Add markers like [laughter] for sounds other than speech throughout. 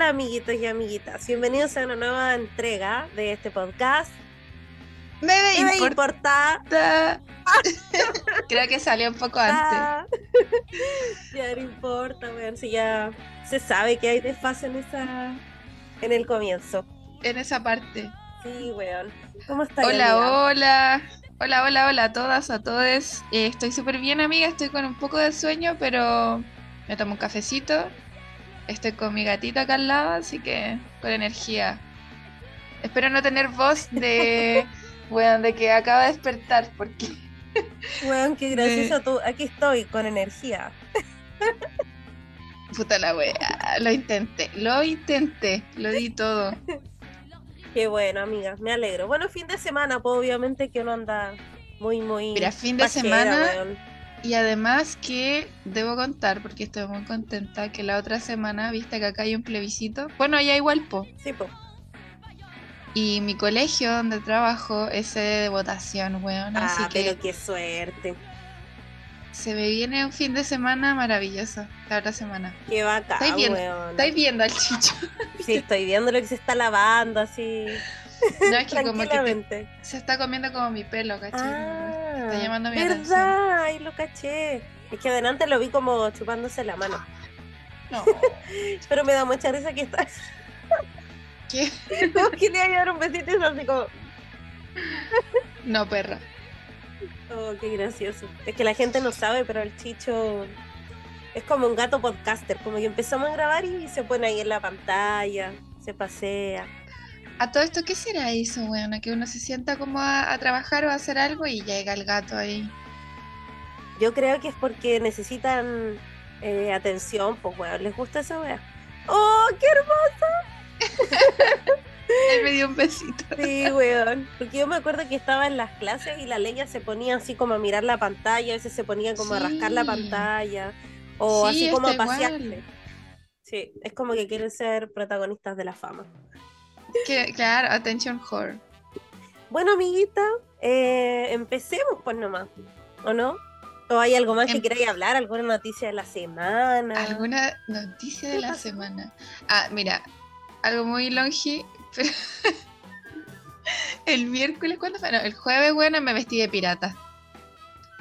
Hola amiguitos y amiguitas, bienvenidos a una nueva entrega de este podcast. Me Me importa. importa. [laughs] Creo que salió un poco antes. Ah. [laughs] ya no importa, weón, si ya se sabe que hay desfase en esa en el comienzo. En esa parte. Sí, weón. ¿Cómo estás? Hola, amiga? hola. Hola, hola, hola a todas, a todos. Eh, estoy súper bien, amiga. Estoy con un poco de sueño, pero me tomo un cafecito. Estoy con mi gatita acá al lado, así que con energía. Espero no tener voz de, [laughs] bueno, de que acaba de despertar, porque [laughs] Weón, qué gracioso tú. Aquí estoy con energía. [laughs] puta la wea. Lo intenté, lo intenté, lo di todo. Qué bueno, amiga, me alegro. Bueno, fin de semana, pues obviamente que uno anda muy, muy. Mira, fin de semana, weón. Y además que debo contar, porque estoy muy contenta, que la otra semana, viste que acá hay un plebiscito. Bueno, allá igual, po. Sí, pues. Y mi colegio donde trabajo es sede de votación, weón. Así Ah, que pero qué suerte. se me viene un fin de semana maravilloso la otra semana. Qué bacán, Estáis viendo, weón. estáis viendo al chicho. Sí, estoy viendo lo que se está lavando así. No, es que como que te- se está comiendo como mi pelo, ¿cachai? Ah, está llamando mi ¿verdad? Ahí lo caché. Es que adelante lo vi como chupándose la mano. No. [laughs] Pero me da mucha risa que está. [laughs] ¿Qué? [laughs] Como que le iba a dar un besito y es así como. No, perra. Oh, qué gracioso. Es que la gente no sabe, pero el chicho es como un gato podcaster. Como que empezamos a grabar y se pone ahí en la pantalla, se pasea. A todo esto, ¿qué será eso, weón? Que uno se sienta como a, a trabajar o a hacer algo y llega el gato ahí. Yo creo que es porque necesitan eh, atención, pues weón, les gusta esa wea. ¡Oh, qué [laughs] Él me dio un besito. Sí, weón. Porque yo me acuerdo que estaba en las clases y la leña se ponía así como a mirar la pantalla, a veces se ponía como a rascar la pantalla, o Sí, así como a pasearse. igual. Sí, es como que quieren ser protagonistas de la fama. Que, claro, attention whore. Bueno, amiguita, eh, empecemos pues nomás, ¿o no? ¿O hay algo más que Em- queráis hablar? ¿Alguna noticia de la semana? ¿Alguna noticia de ¿Qué la pasó? semana? Ah, mira, algo muy longi, [laughs] pero el miércoles, ¿cuándo fue? No, el jueves, bueno, me vestí de pirata.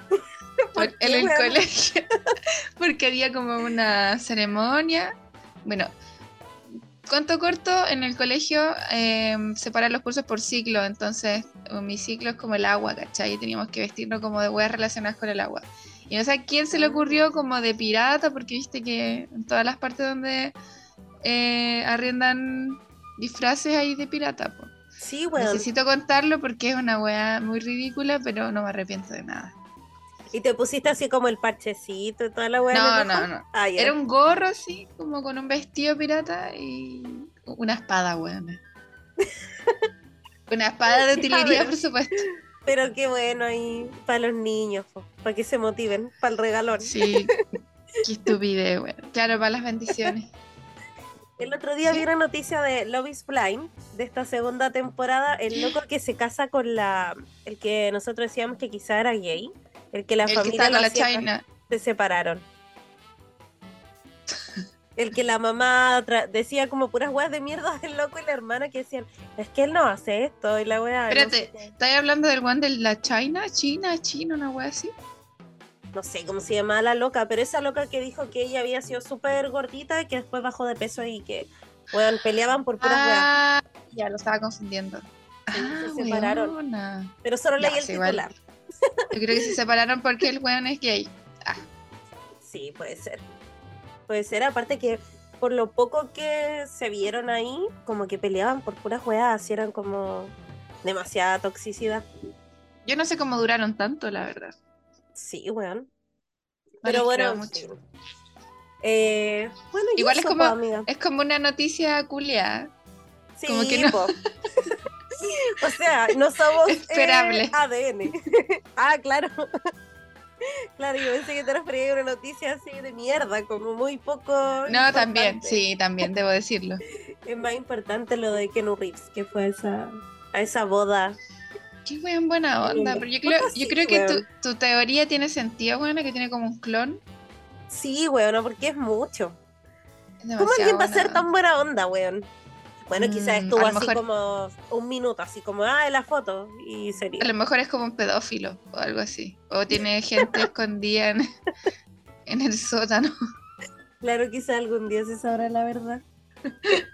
[laughs] Por- en el colegio. [laughs] Porque había como una ceremonia. Bueno, cuento corto, en el colegio eh, separan los cursos por ciclo. Entonces, eh, mi ciclo es como el agua, ¿cachai? Y teníamos que vestirnos como de weas relacionadas con el agua. Y no sé a quién se le ocurrió como de pirata, porque viste que en todas las partes donde eh, arriendan disfraces hay de pirata. po. Sí, weón. Necesito contarlo porque es una wea muy ridícula, pero no me arrepiento de nada. Y te pusiste así como el parchecito y toda la weá. No, no, no. Ah. Era un gorro así, como con un vestido pirata y una espada, weón. Una espada de [laughs] utilería, por supuesto. Pero qué bueno ahí para los niños, po, para que se motiven, para el regalón. Sí, qué estupidez, weón. Claro, para las bendiciones. [laughs] El otro día vi una noticia de Love is Blind, de esta segunda temporada, el [gasps] loco que se casa con la, el que nosotros decíamos que quizá era gay, el que la El familia la China. se separaron. El que la mamá decía como puras weas de mierda del loco y la hermana que decían, es que él no hace esto y la wea... no Espérate, sé. ¿estás hablando del one de la China? China, China, una wea así. no sé cómo se llamaba la loca, pero esa loca que dijo que ella había sido súper gordita y que después bajó de peso y que, weón, peleaban por puras weas. Ah, ya lo estaba confundiendo. Sí, Ah, se separaron. Pero solo leí el sí, titular. [laughs] Yo creo que se separaron porque el weón es gay. Sí, puede ser. Puede ser, aparte que por lo poco que se vieron ahí, como que peleaban por puras así eran como demasiada toxicidad. Yo no sé cómo duraron tanto, la verdad. Sí, weón. No Pero bueno, fin. Eh, bueno, Igual es como- amiga. Es como una noticia culiada. Sí, como que no. [laughs] [laughs] o sea, no somos eh, Esperable. ADN. [laughs] ah, claro. [laughs] claro, yo pensé que te refería a una noticia así de mierda, como muy poco. No, también, sí, también debo decirlo. Es más importante lo de Kenu Reeves, que fue a esa, a esa boda. Qué weón buena onda. Pero yo creo, yo creo que tu, teoría tiene sentido, weón, que tiene como un clon. Sí, weón, porque es mucho. ¿Cómo alguien va a ser tan buena onda, weón? Bueno, quizás Mm, estuvo así mejor- como un minuto, así como, ah, en la foto, y sería. A lo mejor es como un pedófilo o algo así. O tiene [laughs] gente escondida en, en el sótano. Claro, quizás algún día se sabrá la verdad. [laughs]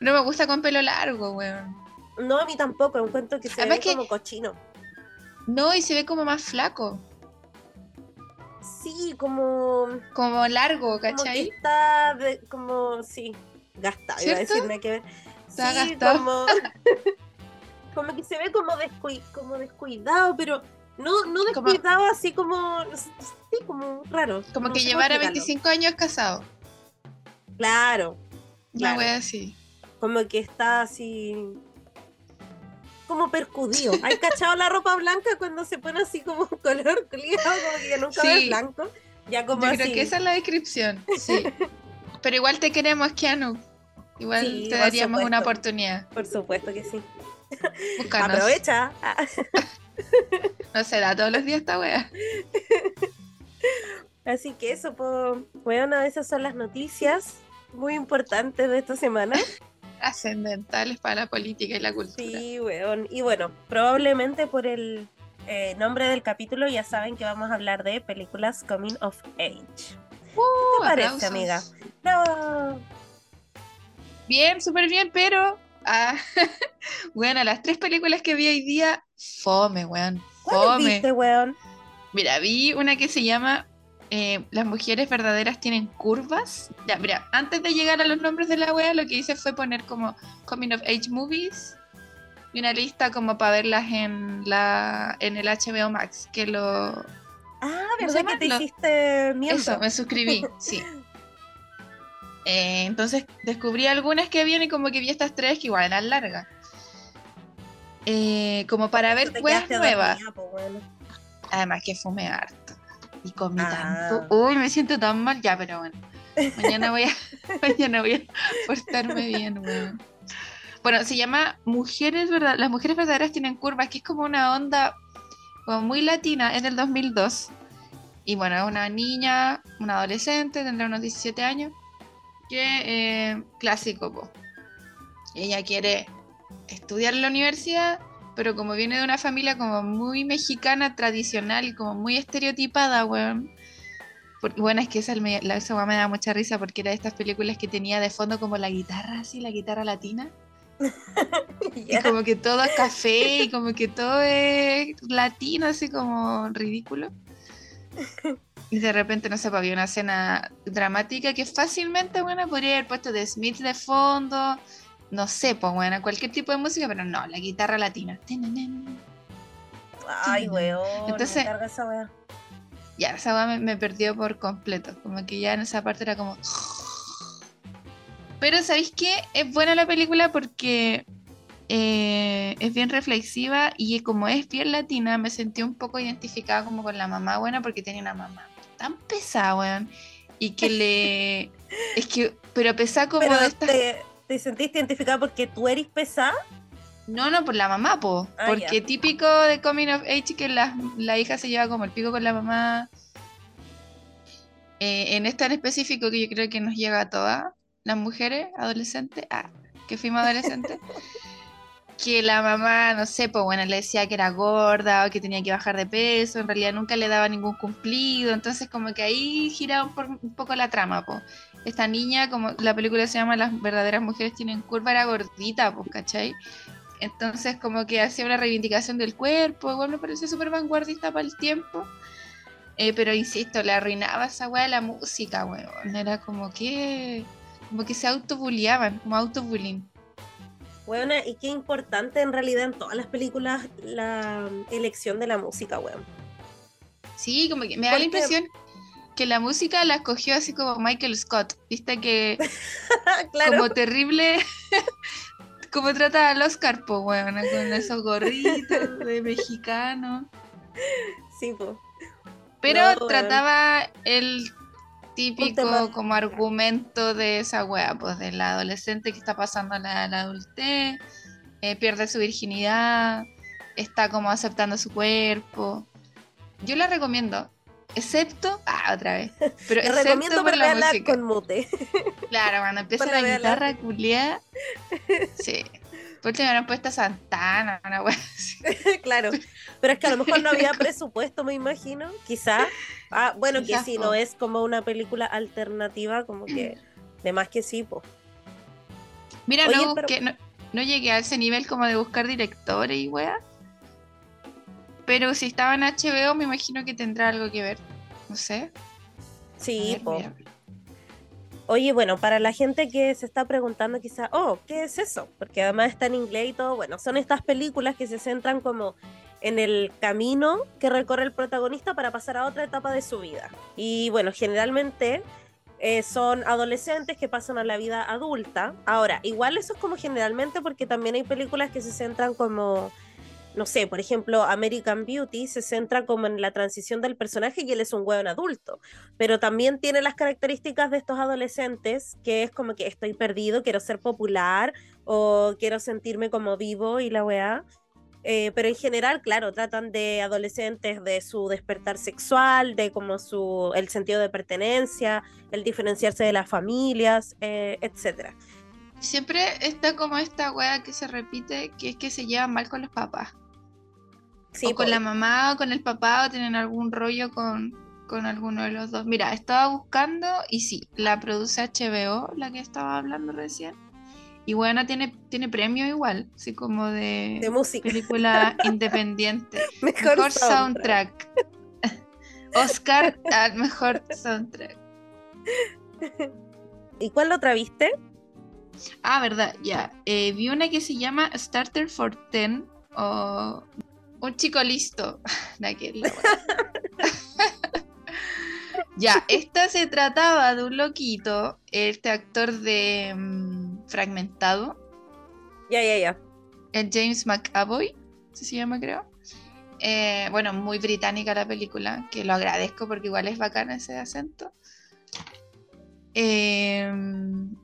No me gusta con pelo largo, weón. No, a mí tampoco, encuentro que se Además ve que- como cochino. No, y se ve como más flaco. Sí, como, Como largo, como que ¿cachai? está, de- como, sí, gastado, iba a decir nada que ver. Está sí, gastado. como, [laughs] como que se ve como, descui- como descuidado, pero no, no Como- descuidado así como, sí, como raro. Como que llevara explicarlo. 25 años casado. Claro, Una Claro. wea así. como que está así como percudido. ¿Hay [laughs] cachado la ropa blanca cuando se pone así como un [laughs] color culiado, como que ya nunca Sí. ves blanco? Ya como Yo así. creo que esa es la descripción. Sí. Pero igual te queremos, Keanu. Igual Sí, te daríamos una oportunidad. Por supuesto que sí. Búscanos. Aprovecha. No se da todos los días esta wea. Así que eso, pues, bueno, esas son las noticias muy importantes de esta semana. Ascendentales para la política y la cultura. Sí, weón. Y bueno, probablemente por el eh, nombre del capítulo ya saben que vamos a hablar de películas coming of age. Uh, ¿Qué parece, aplausos. amiga? No. Bien, súper bien, pero. Ah, [laughs] bueno, las tres películas que vi hoy día, fome, weón. ¿Cuáles Fome. viste, weón? Mira, vi una que se llama eh, Las mujeres verdaderas tienen curvas. Ya, mira, antes de llegar a los nombres de la wea, lo que hice fue poner como Coming of Age Movies y una lista como para verlas en la en el HBO Max, que lo Ah, ¿verdad que te Lo- hiciste miembro? Eso, me suscribí, sí. [laughs] Eh, entonces descubrí algunas que y como que vi estas tres que igual eran largas. Eh, como para ver quedaste nuevas. dormida, po, weón. Además que fumé harto. Y comí Ah. tanto. Uy, me siento tan mal. Ya, pero bueno. Mañana voy a, [laughs] mañana voy a portarme bien, weón. Bueno, se llama Mujeres Verdad Las mujeres verdaderas tienen curvas, que es como una onda como muy latina, es del 2002. Y bueno, es una niña, una adolescente, tendrá unos 17 años, que eh, clásico, po. Ella quiere estudiar en la universidad, pero como viene de una familia como muy mexicana, tradicional y como muy estereotipada, weón. Por- bueno, es que esa, me, la, esa me da mucha risa porque era de estas películas que tenía de fondo como la guitarra, así, la guitarra latina. [laughs] Y como que todo es café y como que todo es latino, así como ridículo. [laughs] Y de repente, no sé, pues, había una escena dramática que fácilmente, bueno, podría haber puesto de Smith de fondo, no sé, pues, bueno, cualquier tipo de música, pero no, la guitarra latina. Ay, weón. Entonces- me esa. Ya, esa weá me, me perdió por completo, como que ya en esa parte era como... Pero ¿sabéis qué? Es buena la película porque eh, es bien reflexiva y como es bien latina, me sentí un poco identificada como con la mamá buena porque tenía una mamá tan pesada, weón. Y que le... [laughs] Es que, pero pesada como Pero de estas... te, te sentiste identificada porque tú eres pesada. No, no, por la mamá, po. Ah, porque típico de Coming of Age que la, la hija se lleva como el pico con la mamá. Eh, en esta en específico que yo creo que nos llega a todas las mujeres adolescentes, ah, que fuimos adolescentes, [laughs] que la mamá, no sé, pues bueno, le decía que era gorda o que tenía que bajar de peso, en realidad nunca le daba ningún cumplido, entonces como que ahí giraba un, un poco la trama, pues. Esta niña, como la película se llama Las verdaderas mujeres tienen curva, era gordita, pues, ¿cachai? Entonces como que hacía una reivindicación del cuerpo, igual me parece súper vanguardista para el tiempo. Eh, pero insisto, le arruinaba esa weá de la música, weón. Era como que. Como que se autobulleaban, como autobullying. Weona, y qué importante en realidad en todas las películas la elección de la música, weón. Sí, como que me da la impresión que la música la escogió así como Michael Scott. Viste que [laughs] claro. como terrible. [laughs] como trata al Oscar, po, weón, con esos gorritos [laughs] de mexicano. Sí, po. Pero No, trataba el típico como argumento de esa wea, pues de la adolescente que está pasando a la, adultez, eh, pierde su virginidad, está como aceptando su cuerpo. Yo la recomiendo. Excepto, ah, otra vez. Pero [laughs] excepto recomiendo por la música. con mute. Claro, cuando empieza la guitarra culiada. Sí. [laughs] Por último, me han puesto Santana, una wea [laughs] claro. Pero es que a lo mejor no había presupuesto, me imagino. Quizá. Ah, bueno, que si no es como una película alternativa, como que. [clears throat] De más que sí, pues. Mira, Oye, no, pero- busqué- no, no llegué a ese nivel como de buscar directores y wea. Pero si estaba en HBO, me imagino que tendrá algo que ver. No sé. A Sí, ver, po. mira. Oye, bueno, para la gente que se está preguntando quizá, oh, ¿qué es eso? Porque además está en inglés y todo, bueno, son estas películas que se centran como en el camino que recorre el protagonista para pasar a otra etapa de su vida. Y bueno, generalmente eh, son adolescentes que pasan a la vida adulta. Ahora, igual eso es como generalmente porque también hay películas que se centran como, no sé, por ejemplo, American Beauty se centra como en la transición del personaje y él es un hueón adulto pero también tiene las características de estos adolescentes, que es como que estoy perdido, quiero ser popular o quiero sentirme como vivo y la weá. Eh, pero en general, claro, tratan de adolescentes de su despertar sexual, de como su el sentido de pertenencia, el diferenciarse de las familias, eh, etcétera. Siempre está como esta wea que se repite, que es que se llevan mal con los papás. Sí, o con po, la mamá o con el papá o tienen algún rollo con, con alguno de los dos. Mira, estaba buscando y sí, la produce HBO, la que estaba hablando recién. Y bueno, tiene, tiene premio igual, así como de, de música. película [laughs] independiente. Mejor, Mejor soundtrack. [laughs] Oscar al mejor soundtrack. ¿Y cuál otra viste? Ah, verdad, ya. Eh, vi una que se llama Starter for Ten o Un chico listo. [laughs] [laughs] Ya, esta se trataba de un loquito, este actor de mm, Fragmentado, Ya, ya, ya. el James McAvoy, se llama creo. Eh, bueno, muy británica la película, que lo agradezco porque igual es bacana ese acento. Eh,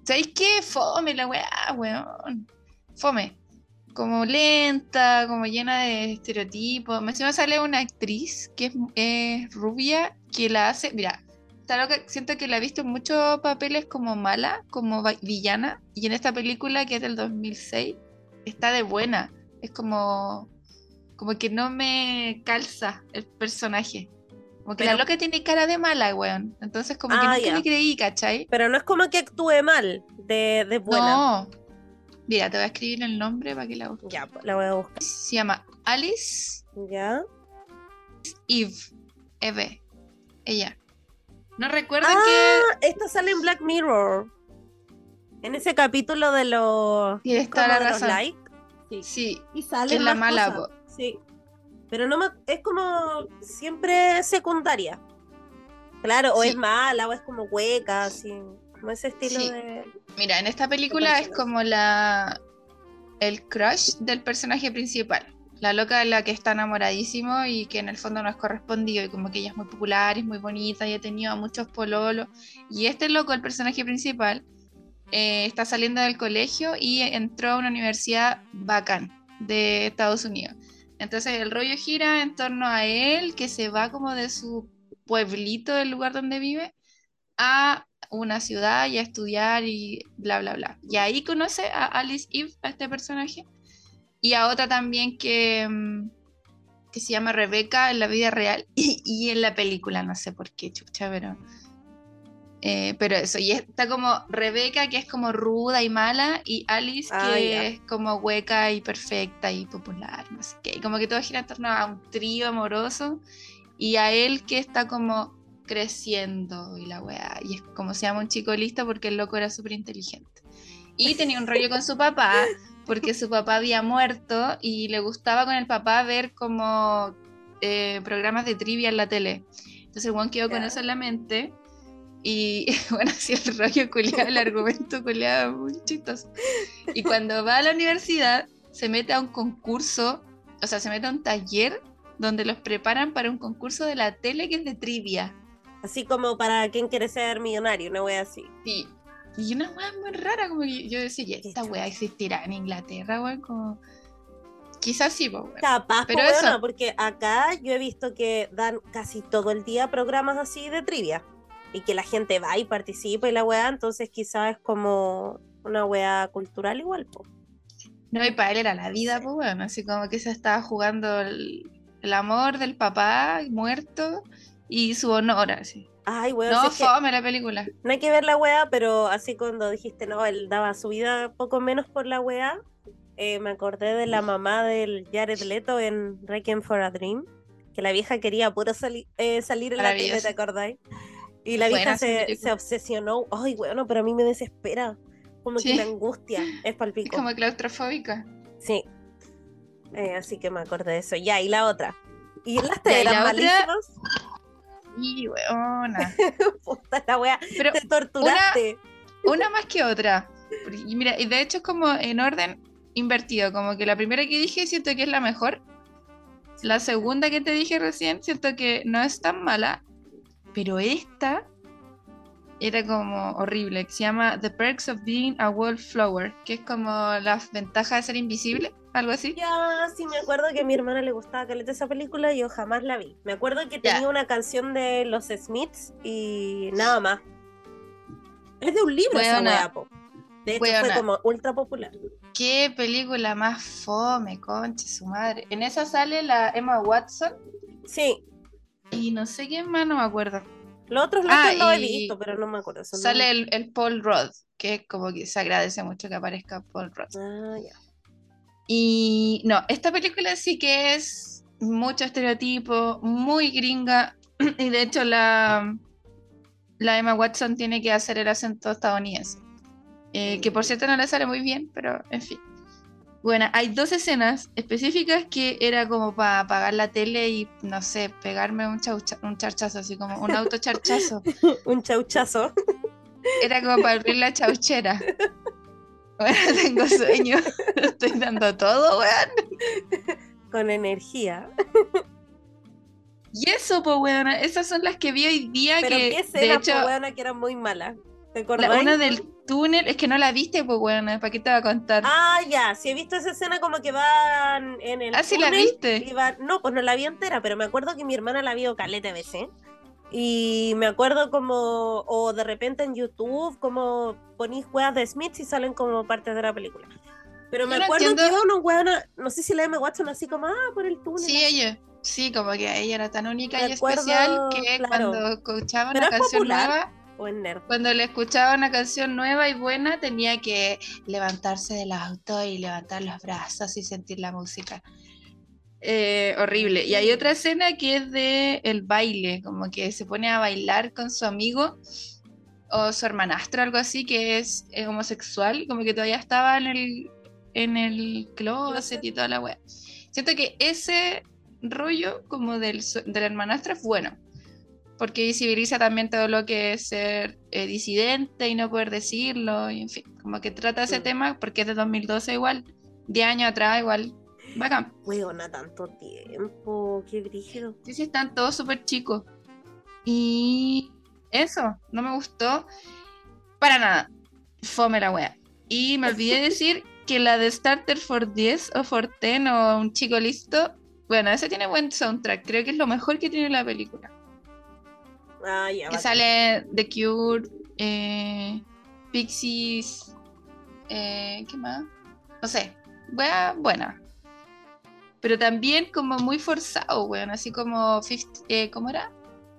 ¿Sabéis qué? Fome la weá, weón. Fome. Como lenta, como llena de estereotipos. Me encima sale una actriz que es, es rubia, que la hace. Mira, loca, siento que la he visto en muchos papeles como mala, como villana. Y en esta película, que es del 2006, está de buena. Es como. Como que no me calza el personaje. Como que la Pero- loca tiene cara de mala, weón. Entonces, como que Ah, nunca ya. le creí, ¿cachai? Pero no es como que actúe mal, de, de buena. No. Mira, te voy a escribir el nombre para que la busques. Ya, la voy a buscar. Se llama Alice Ya. Eve. Eve. Ella. No recuerdo Ah, esta sale en Black Mirror. En ese capítulo de los. que. Tienes toda la razón. likes. Sí. Y sale. Que es la mala, cosas. Sí. Pero no me, es como siempre secundaria. Claro, o Sí. es mala, o es como hueca, así. Como ese estilo Sí. de. Mira, en esta película es como la. El crush del personaje principal. La loca de la que está enamoradísimo y que en el fondo no es correspondido y como que ella es muy popular, y es muy bonita y ha tenido a muchos pololos. Y este loco, el personaje principal, eh, está saliendo del colegio y entró a una universidad bacán de Estados Unidos. Entonces el rollo gira en torno a él, que se va como de su pueblito, del lugar donde vive, a una ciudad y a estudiar y bla, bla, bla. Y ahí conoce a Alice Eve, a este personaje, y a otra también que, mm, que se llama Rebeca en la vida real [laughs] y, y en la película, no sé por qué, chucha, pero... eh, pero eso, y está como Rebeca, que es como ruda y mala, y Alice, Ah, que ya. es como hueca y perfecta y popular, no sé qué. Y como que todo gira en torno a un trío amoroso, y a él que está como creciendo y la weá. Y es como se llama un chico listo porque el loco era súper inteligente. Y tenía un rollo con su papá porque su papá había muerto y le gustaba con el papá ver como eh, programas de trivia en la tele. Entonces weón quedó con eso en la mente. Y [laughs] bueno, así el rollo culiado, el argumento culiado, muy chistoso. Y cuando va a la universidad, se mete a un concurso, o sea, se mete a un taller donde los preparan para un concurso de la tele que es de trivia. Así como para quien quiere ser millonario, una wea así. Sí. Y una weá muy rara, como que yo decía, "¿Y esta weá existirá en Inglaterra, weón, como... quizás sí, po, weón. Capaz, Pero pero eso- porque acá yo he visto que dan casi todo el día programas así de trivia. Y que la gente va y participa y la weá, entonces quizás es como una weá cultural igual, po. No, y para él era la vida, pues bueno, así como que se estaba jugando el, el amor del papá muerto y su honor, así. Ay, weón, No, si es fome la película. no hay que ver la weá, pero así cuando dijiste, no, él daba su vida poco menos por la weá, eh, me acordé de la mamá del Jared Leto en Requiem for a Dream, que la vieja quería puro sali- eh, salir en la tele. ¿te acordáis? Y la vieja se, se obsesionó. Ay, bueno, pero a mí me desespera. Como Sí. que me angustia. Es [laughs] Es palpico. como claustrofóbica. Sí. Eh, así que me acordé de eso. Ya, y la otra. ¿Y las eran la otra- weona. [laughs] Puta la wea. Pero Te torturaste. una más que otra. Y mira, y de hecho es como en orden invertido, como que la primera que dije siento que es la mejor. La segunda que te dije recién siento que no es tan mala, pero esta era como horrible, que se llama The Perks of Being a Wallflower, que es como las ventajas de ser invisible, algo así. Ya, sí me acuerdo que a mi hermana le gustaba caleta esa película y yo jamás la vi. Me acuerdo que Ya. tenía una canción de los Smiths y nada más. Es de un libro esa Weona. po. De hecho, fue como ultra popular. Qué película más fome, conche su madre. En esa sale la Emma Watson Sí, y no sé quién más, no me acuerdo. los otros los Ah, lo he visto, pero no me acuerdo. Sale el, el Paul Rudd, que es como que se agradece mucho que aparezca Paul Rudd. Ah, ya. Y no, esta película sí que es mucho estereotipo, muy gringa. [clears throat] Y de hecho la, la Emma Watson tiene que hacer el acento estadounidense. Eh, que por cierto no le sale muy bien, pero en fin. Bueno, hay dos escenas específicas que era como para apagar la tele y, no sé, pegarme un, chaucha- un charchazo, así como un [laughs] autocharchazo. Un chauchazo. Era como para abrir la chauchera. [laughs] Bueno, tengo sueño. [laughs] Estoy dando todo, weón. con energía. Y eso, pues, weón. Esas son las que vi hoy día Pero que, qué de escenas, hecho, po, weona, que eran muy malas. ¿Te la- acordás? una del túnel, es que no la viste, pues, weón. ¿Para qué te va a contar? Ah, ya, sí he visto esa escena como que van en el Ah, sí la túnel viste. van- No, pues no la vi entera, pero me acuerdo que mi hermana la vio caleta veces. Y me acuerdo como, o de repente en YouTube, como ponís weas de Smith y salen como partes de la película. Pero me Yo no acuerdo que iba una weona, no sé si la M. Watson así como, ah, por el túnel. Sí, ella. Sí, como que ella era tan única y especial que claro. cuando escuchaba Pero una es canción popular. nueva, O en Nerd. cuando le escuchaba una canción nueva y buena, tenía que levantarse del auto y levantar los brazos y sentir la música. Eh, horrible. Y hay otra escena que es de el baile, como que se pone a bailar con su amigo o su hermanastro, algo así, que es, homosexual, como que todavía estaba en el, en el closet y toda la wea. Siento que ese rollo como del, del hermanastro es bueno, porque visibiliza también todo lo que es ser eh, disidente y no poder decirlo, y en fin, como que trata ese tema porque es de 2012 igual, 10 años atrás igual, bacán. Weona, tanto tiempo, qué brígido. Sí, sí, están todos súper chicos. Y eso, no me gustó para nada. Fome la wea. Y me olvidé [laughs] decir que la de Starter for 10 o for 10 o Un Chico Listo, bueno, ese tiene buen soundtrack. Creo que es lo mejor que tiene la película. Ah, ya, Que bacán. sale The Cure, eh, Pixies, eh, ¿qué más? No sé, wea buena. Pero también como muy forzado, weón, así como, 50, eh, ¿cómo era?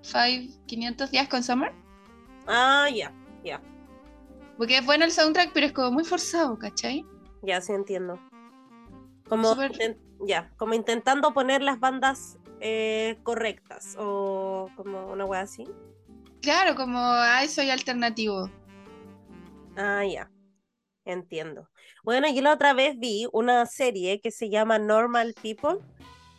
Five, 500 días con Summer. Ah, ya, ya, Porque es bueno el soundtrack, pero es como muy forzado, ¿cachai? ya sí entiendo. Como, ya, como intentando poner las bandas eh, correctas o como una wea así. Claro, como, ay, soy alternativo. Ah, ya. Entiendo. Bueno, yo la otra vez vi una serie que se llama Normal People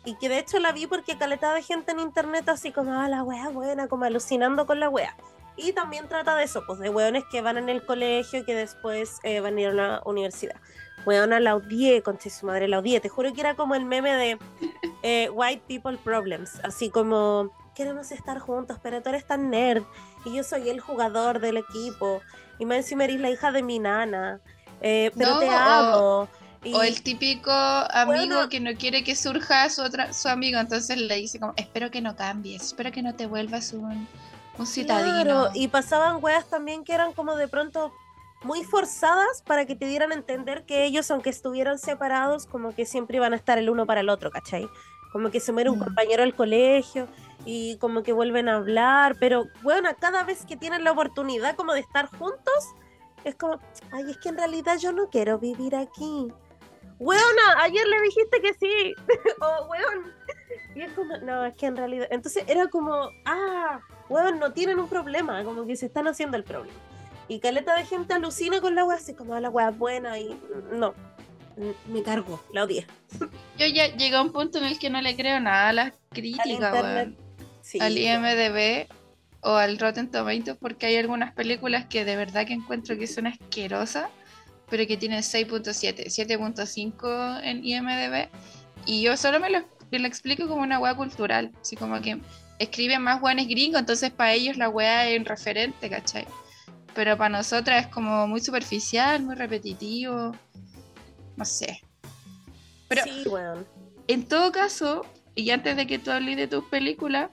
y que de hecho la vi porque caleta de gente en internet así como, ah, la wea buena, como alucinando con la wea. Y también trata de eso, pues de weones que van en el colegio y que después eh, van a ir a la universidad. Weona, la odié, conche su madre, la odié. Te juro que era como el meme de eh, White People Problems, así como, queremos estar juntos, pero tú eres tan nerd y yo soy el jugador del equipo y más encima eres la hija de mi nana, eh, pero No, te o- amo. o el típico amigo que no quiere que surja su, otra, su amigo, entonces le dice como, espero que no cambies, espero que no te vuelvas un, un citadino. Claro, y pasaban weas también que eran como de pronto muy forzadas para que te dieran a entender que ellos, aunque estuvieran separados, como que siempre iban a estar el uno para el otro, ¿cachai? Como que se muere un mm. compañero del colegio y como que vuelven a hablar, pero bueno, cada vez que tienen la oportunidad como de estar juntos, es como, ay, es que en realidad yo no quiero vivir aquí. Weona, ayer le dijiste que sí. [laughs] o weón. Y es como, no, es que en realidad. Entonces era como, ah, weón, no tienen un problema, como que se están haciendo el problema. Y caleta de gente alucina con la wea, así como, ah, la wea buena y no. Me cargo, la odié. [laughs] Yo ya llegué a un punto en el que no le creo nada a las críticas, weón. Al IMDB o al Rotten Tomatoes, porque hay algunas películas que de verdad que encuentro que son asquerosas pero que tiene 6.7, 7.5 en IMDB. Y yo solo me lo, explico como una wea cultural, así como que escriben más weones gringos, entonces para ellos la wea es un referente, ¿cachai? Pero para nosotras es como muy superficial, muy repetitivo, no sé. Pero sí, en todo caso, y antes de que tú hables de tus películas,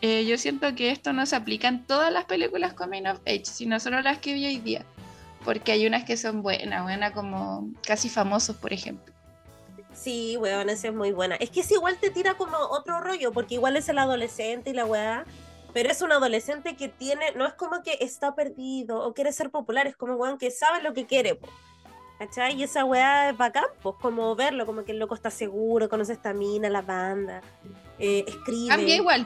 eh, yo siento que esto no se aplica en todas las películas Coming of Age, sino solo las que vi hoy día porque hay unas que son buenas, buenas como casi famosos, por ejemplo. Sí, weón, esa es muy buena. Es que es igual te tira como otro rollo, porque igual es el adolescente y la weá, pero es un adolescente que tiene, no es como que está perdido o quiere ser popular, es como weón que sabe lo que quiere, ¿cachai? Y esa weá es bacán, pues, como verlo, como que el loco está seguro, conoce esta mina, la banda, eh, escribe. Cambia igual,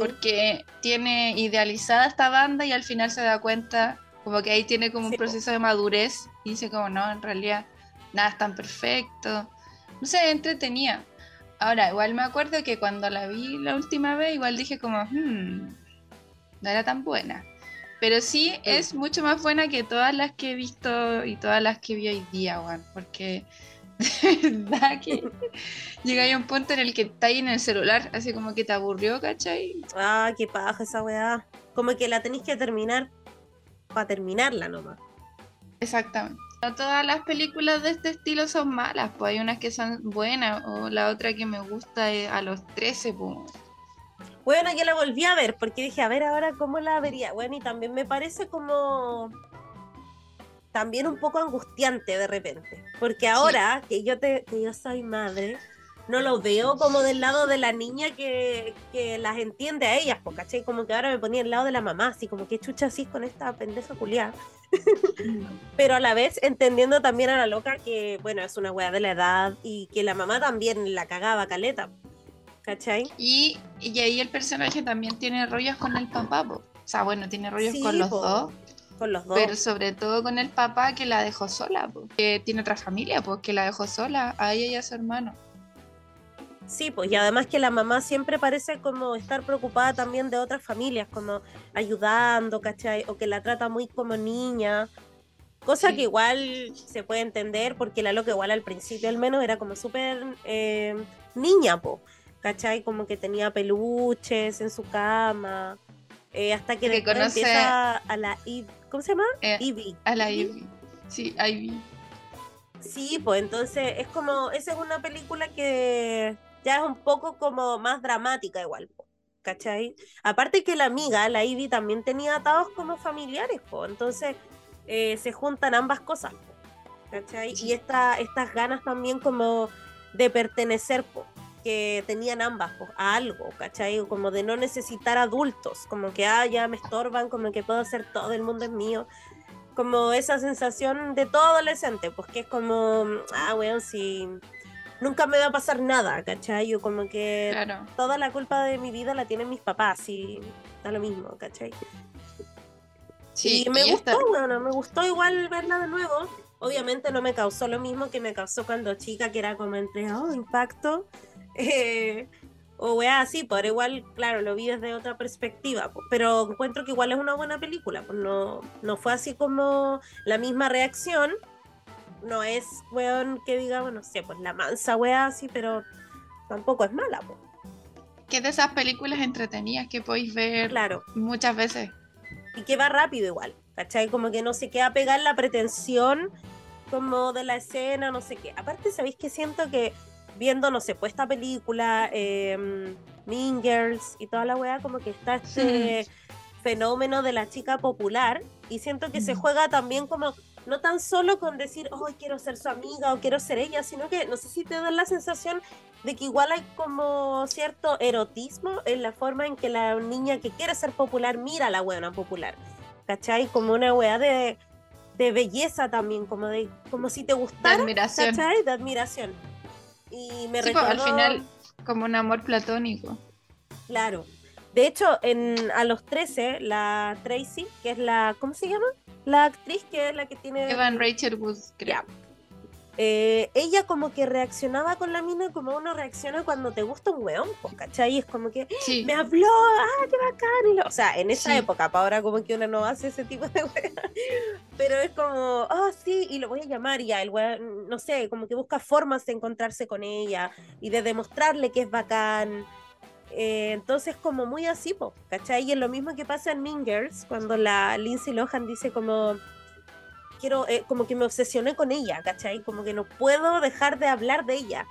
porque tiene idealizada esta banda y al final se da cuenta como que ahí tiene como un proceso de madurez y dice como, no, en realidad nada es tan perfecto. No sé, entretenía. Ahora, igual me acuerdo que cuando la vi la última vez, igual dije como, hmm, no era tan buena. Pero sí es mucho más buena que todas las que he visto y todas las que vi hoy día, Juan. Porque [laughs] verdad que llega a un punto en el que está ahí en el celular, así como que te aburrió, ¿cachai? Ah, qué paja esa weá. Como que la tenéis que terminar para terminarla nomás. Exactamente. No todas las películas de este estilo son malas, pues hay unas que son buenas, o la otra que me gusta es a los 13, pues. Bueno, yo la volví a ver porque dije, a ver ahora cómo la vería. Bueno, y también me parece como también un poco angustiante de repente, porque ahora que yo te que yo soy madre, no lo veo como del lado de la niña que, las entiende a ellas, ¿cachai? Como que ahora me ponía al lado de la mamá, así como que chucha así con esta pendeja culiada. [laughs] Pero a la vez entendiendo también a la loca que, bueno, es una weá de la edad y que la mamá también la cagaba caleta, ¿cachai? Y, y ahí el personaje también tiene rollos con el papá, o sea, bueno, tiene rollos con los dos. Con los dos. Pero sobre todo con el papá que la dejó sola, que tiene otra familia, pues que la dejó sola, a ella y a su hermano. Sí, pues y además que la mamá siempre parece como estar preocupada también de otras familias, como ayudando, ¿cachai? O que la trata muy como niña, cosa que igual se puede entender porque la loca igual al principio al menos era como súper eh, niña, po, ¿cachai? Como que tenía peluches en su cama, eh, hasta que, después empieza a la ¿cómo se llama? Eh, Ivy. A la Ivy, sí, Ivy. Sí, pues entonces es como, esa es una película que ya es un poco como más dramática igual, ¿cachai? Aparte que la amiga, la Ivy, también tenía atados como familiares, po, entonces eh, se juntan ambas cosas, ¿cachai? Y esta, estas ganas también como de pertenecer, po, que tenían ambas a algo, ¿cachai? Como de no necesitar adultos, como que, ah, ya me estorban, como que puedo hacer todo, el mundo es mío. Como esa sensación de todo adolescente, pues que es como, ah, weón, si nunca me va a pasar nada, ¿cachai? Yo como que toda la culpa de mi vida la tienen mis papás y da lo mismo, ¿cachai? Sí, y me gustó, bueno, me gustó igual verla de nuevo. Obviamente no me causó lo mismo que me causó cuando chica, que era como entre, oh, impacto. Eh, o wea así, pero igual, claro, lo vi desde otra perspectiva, pero encuentro que igual es una buena película, pues no, no fue así como la misma reacción, no es, weón, que digamos, no sé, pues la mansa weá así, pero tampoco es mala, pues. Que de esas películas entretenidas que podéis ver claro. muchas veces. Y que va rápido igual, ¿cachai? Como que no se queda pegar la pretensión como de la escena, no sé qué. Aparte, ¿sabéis que siento que viendo, no sé, pues esta película, eh, Mean Girls y toda la weá, como que está este fenómeno de la chica popular y siento que se juega también como no tan solo con decir, oh, quiero ser su amiga o quiero ser ella, sino que no sé si te da la sensación de que igual hay como cierto erotismo en la forma en que la niña que quiere ser popular mira a la weona popular. ¿Cachai? Como una weá de, de belleza también, como de como si te De gustara, admiración. ¿cachai? De admiración. Y me Sí, pues, al final, como un amor platónico. Claro. De hecho, en, a los 13, la Tracy, que es la. ¿Cómo se llama? La actriz que es la que tiene. Evan Rachel Wood, creo. Eh, ella como que reaccionaba con la mina como uno reacciona cuando te gusta un weón, pues, ¿cachai? Es como que Sí. me habló, ah, qué bacán. y lo- o sea, en esa Sí. época, para ahora como que uno no hace ese tipo de [laughs] weón. Pero es como, oh, sí, y lo voy a llamar ya, el weón, no sé, como que busca formas de encontrarse con ella y de demostrarle que es bacán. Eh, entonces, como muy así, po, ¿cachai? Y es lo mismo que pasa en Mean Girls, cuando la Lindsay Lohan dice como, quiero, eh, como que me obsesioné con ella, ¿cachai? Como que no puedo dejar de hablar de ella.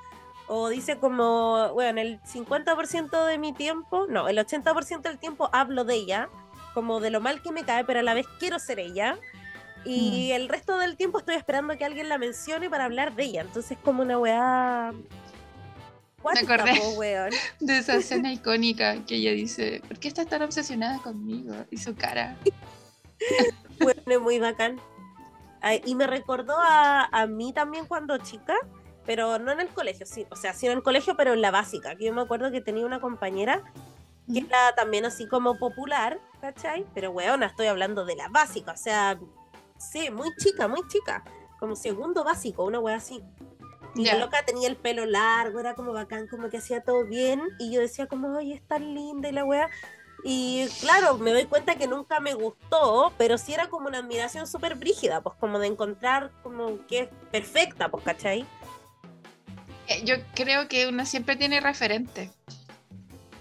O dice como, bueno, el 50% de mi tiempo, no, el 80% del tiempo hablo de ella, como de lo mal que me cae, pero a la vez quiero ser ella. Y el resto del tiempo estoy esperando que alguien la mencione para hablar de ella. Entonces, como una weá. cuática, acordé. po, weón. [laughs] De esa escena icónica que ella dice, ¿por qué estás tan obsesionada conmigo? Y su cara. [laughs] Bueno, es muy bacán. Y me recordó a, a mí también cuando chica, pero no en el colegio, sí, o sea, sí en el colegio, pero en la básica. Que yo me acuerdo que tenía una compañera que era también así como popular, ¿cachai? Pero weona, estoy hablando de la básica, o sea, sí, muy chica, muy chica, como segundo básico, una wea así. Y Ya. la loca tenía el pelo largo, era como bacán, como que hacía todo bien, y yo decía como, ay, es tan linda y la wea. Y claro, me doy cuenta que nunca me gustó, pero sí era como una admiración súper brígida, pues como de encontrar como que es perfecta, pues, ¿cachai? Eh, Yo creo que uno siempre tiene referente.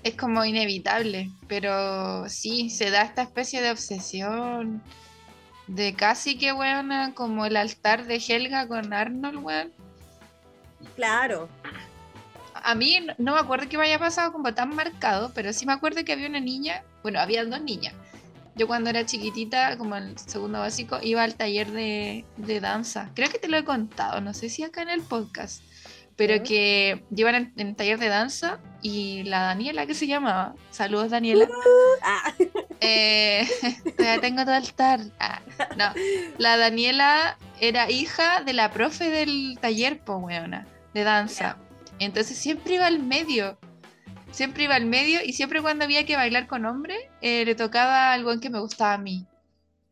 Es como inevitable, pero sí, se da esta especie de obsesión. De casi que, weón, como el altar de Helga con Arnold, weón. Claro. A mí no- me acuerdo que me haya pasado como tan marcado, pero sí me acuerdo que había una niña, bueno, había dos niñas. Yo cuando era chiquitita, como en el segundo básico, iba al taller de, de danza. Creo que te lo he contado, no sé si acá en el podcast, pero que llevan en, en taller de danza y la Daniela que se llamaba, saludos Daniela, Ah, eh, [laughs] todavía tengo todo altar. Ah, no, la Daniela era hija de la profe del taller, po, weona, de danza. Entonces siempre iba al medio. Siempre iba al medio y siempre cuando había que bailar con hombre, eh, le tocaba algo que me gustaba a mí.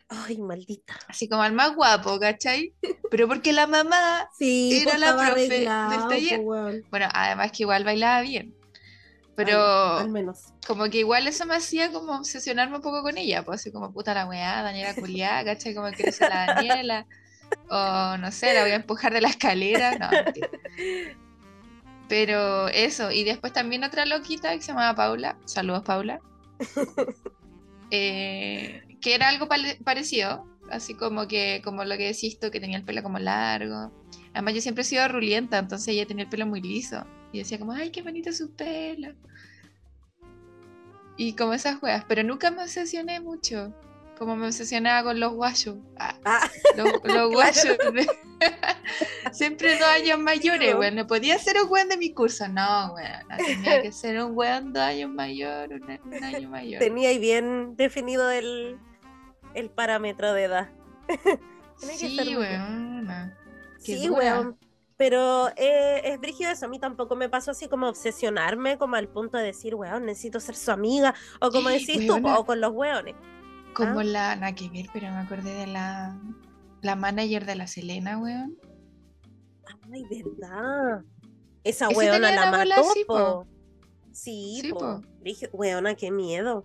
ay, maldita. Así como al más guapo, ¿cachai? Pero porque la mamá, Sí, Era pues, la profe del arreglado, taller. pues, weón. bueno, además que igual bailaba bien. Pero Al menos. como que igual eso me hacía como obsesionarme un poco con ella, pues así como puta la weá, Daniela culiá, ¿cachai? Como que la Daniela. O no sé, la voy a empujar de la escalera. No, mentira. Pero eso, y después también otra loquita que se llamaba Paula. Saludos, Paula. [laughs] Eh, que era algo parecido, así como que, como lo que decís tú, que tenía el pelo como largo. Además, yo siempre he sido rulienta, entonces ella tenía el pelo muy liso. Y decía como, ay, qué bonito su pelo. Y como esas weas, pero nunca me obsesioné mucho. Como me obsesionaba con los guayos. Ah, Ah, los, los [laughs] guayos. [laughs] Siempre dos años mayores, weón. No podía ser un weón de mi curso. No, weón. Tenía que ser un weón dos años mayor, un, un año mayor. tenía ahí bien definido el, el parámetro de edad. [laughs] Que Sí, muy weón. Qué Sí, dura. weón. Pero eh, es brígido eso. A mí tampoco me pasó así como obsesionarme, como al punto de decir, weón, necesito ser su amiga. O como decís tú, Weona. o con los weones. Como ¿Ah? la, nada que ver, pero me acordé de la, la manager de la Selena, weón. Ay, verdad. Esa weona la bola mató, así, po. po. Sí, Sí, po. po. Dije, weona, qué miedo.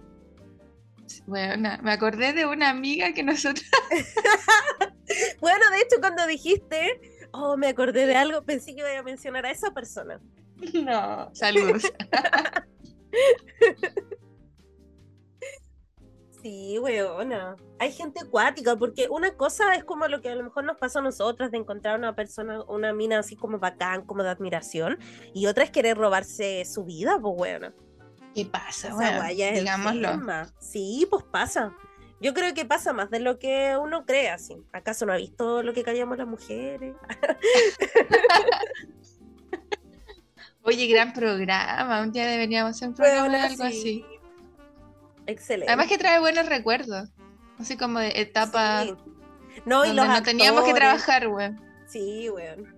Weona, me acordé de una amiga que nosotros. [laughs] Bueno, de hecho, cuando dijiste, oh, me acordé de algo, pensé que iba a mencionar a esa persona. [laughs] No. Saludos. [laughs] Sí, weona. Hay gente acuática, porque una cosa es como lo que a lo mejor nos pasa a nosotras de encontrar una persona, una mina así como bacán, como de admiración, y otra es querer robarse su vida, pues weona. ¿Qué pasa, es Digámoslo. Sí, pues pasa. Yo creo que pasa más de lo que uno cree, así. ¿Acaso no ha visto lo que callamos las mujeres? [laughs] Oye, gran programa. Un día deberíamos hacer un programa Weona, algo sí. así. Excelente. Además que trae buenos recuerdos. Así como de etapas Sí. No, y donde los no teníamos que trabajar, weón. Sí, weón.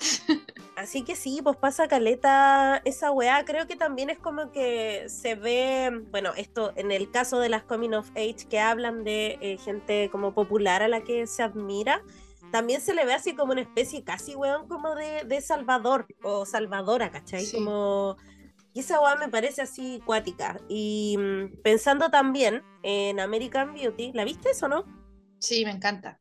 [laughs] Así que sí, pues pasa caleta esa weá. Creo que también es como que se ve, bueno, esto en el caso de las Coming of Age que hablan de eh, gente como popular a la que se admira, también se le ve así como una especie casi, weón, como de, de Salvador o Salvadora, ¿cachai? Sí. Como... Y esa weá me parece así cuática. Y mm, pensando también en American Beauty, ¿la viste eso, no? Sí, me encanta.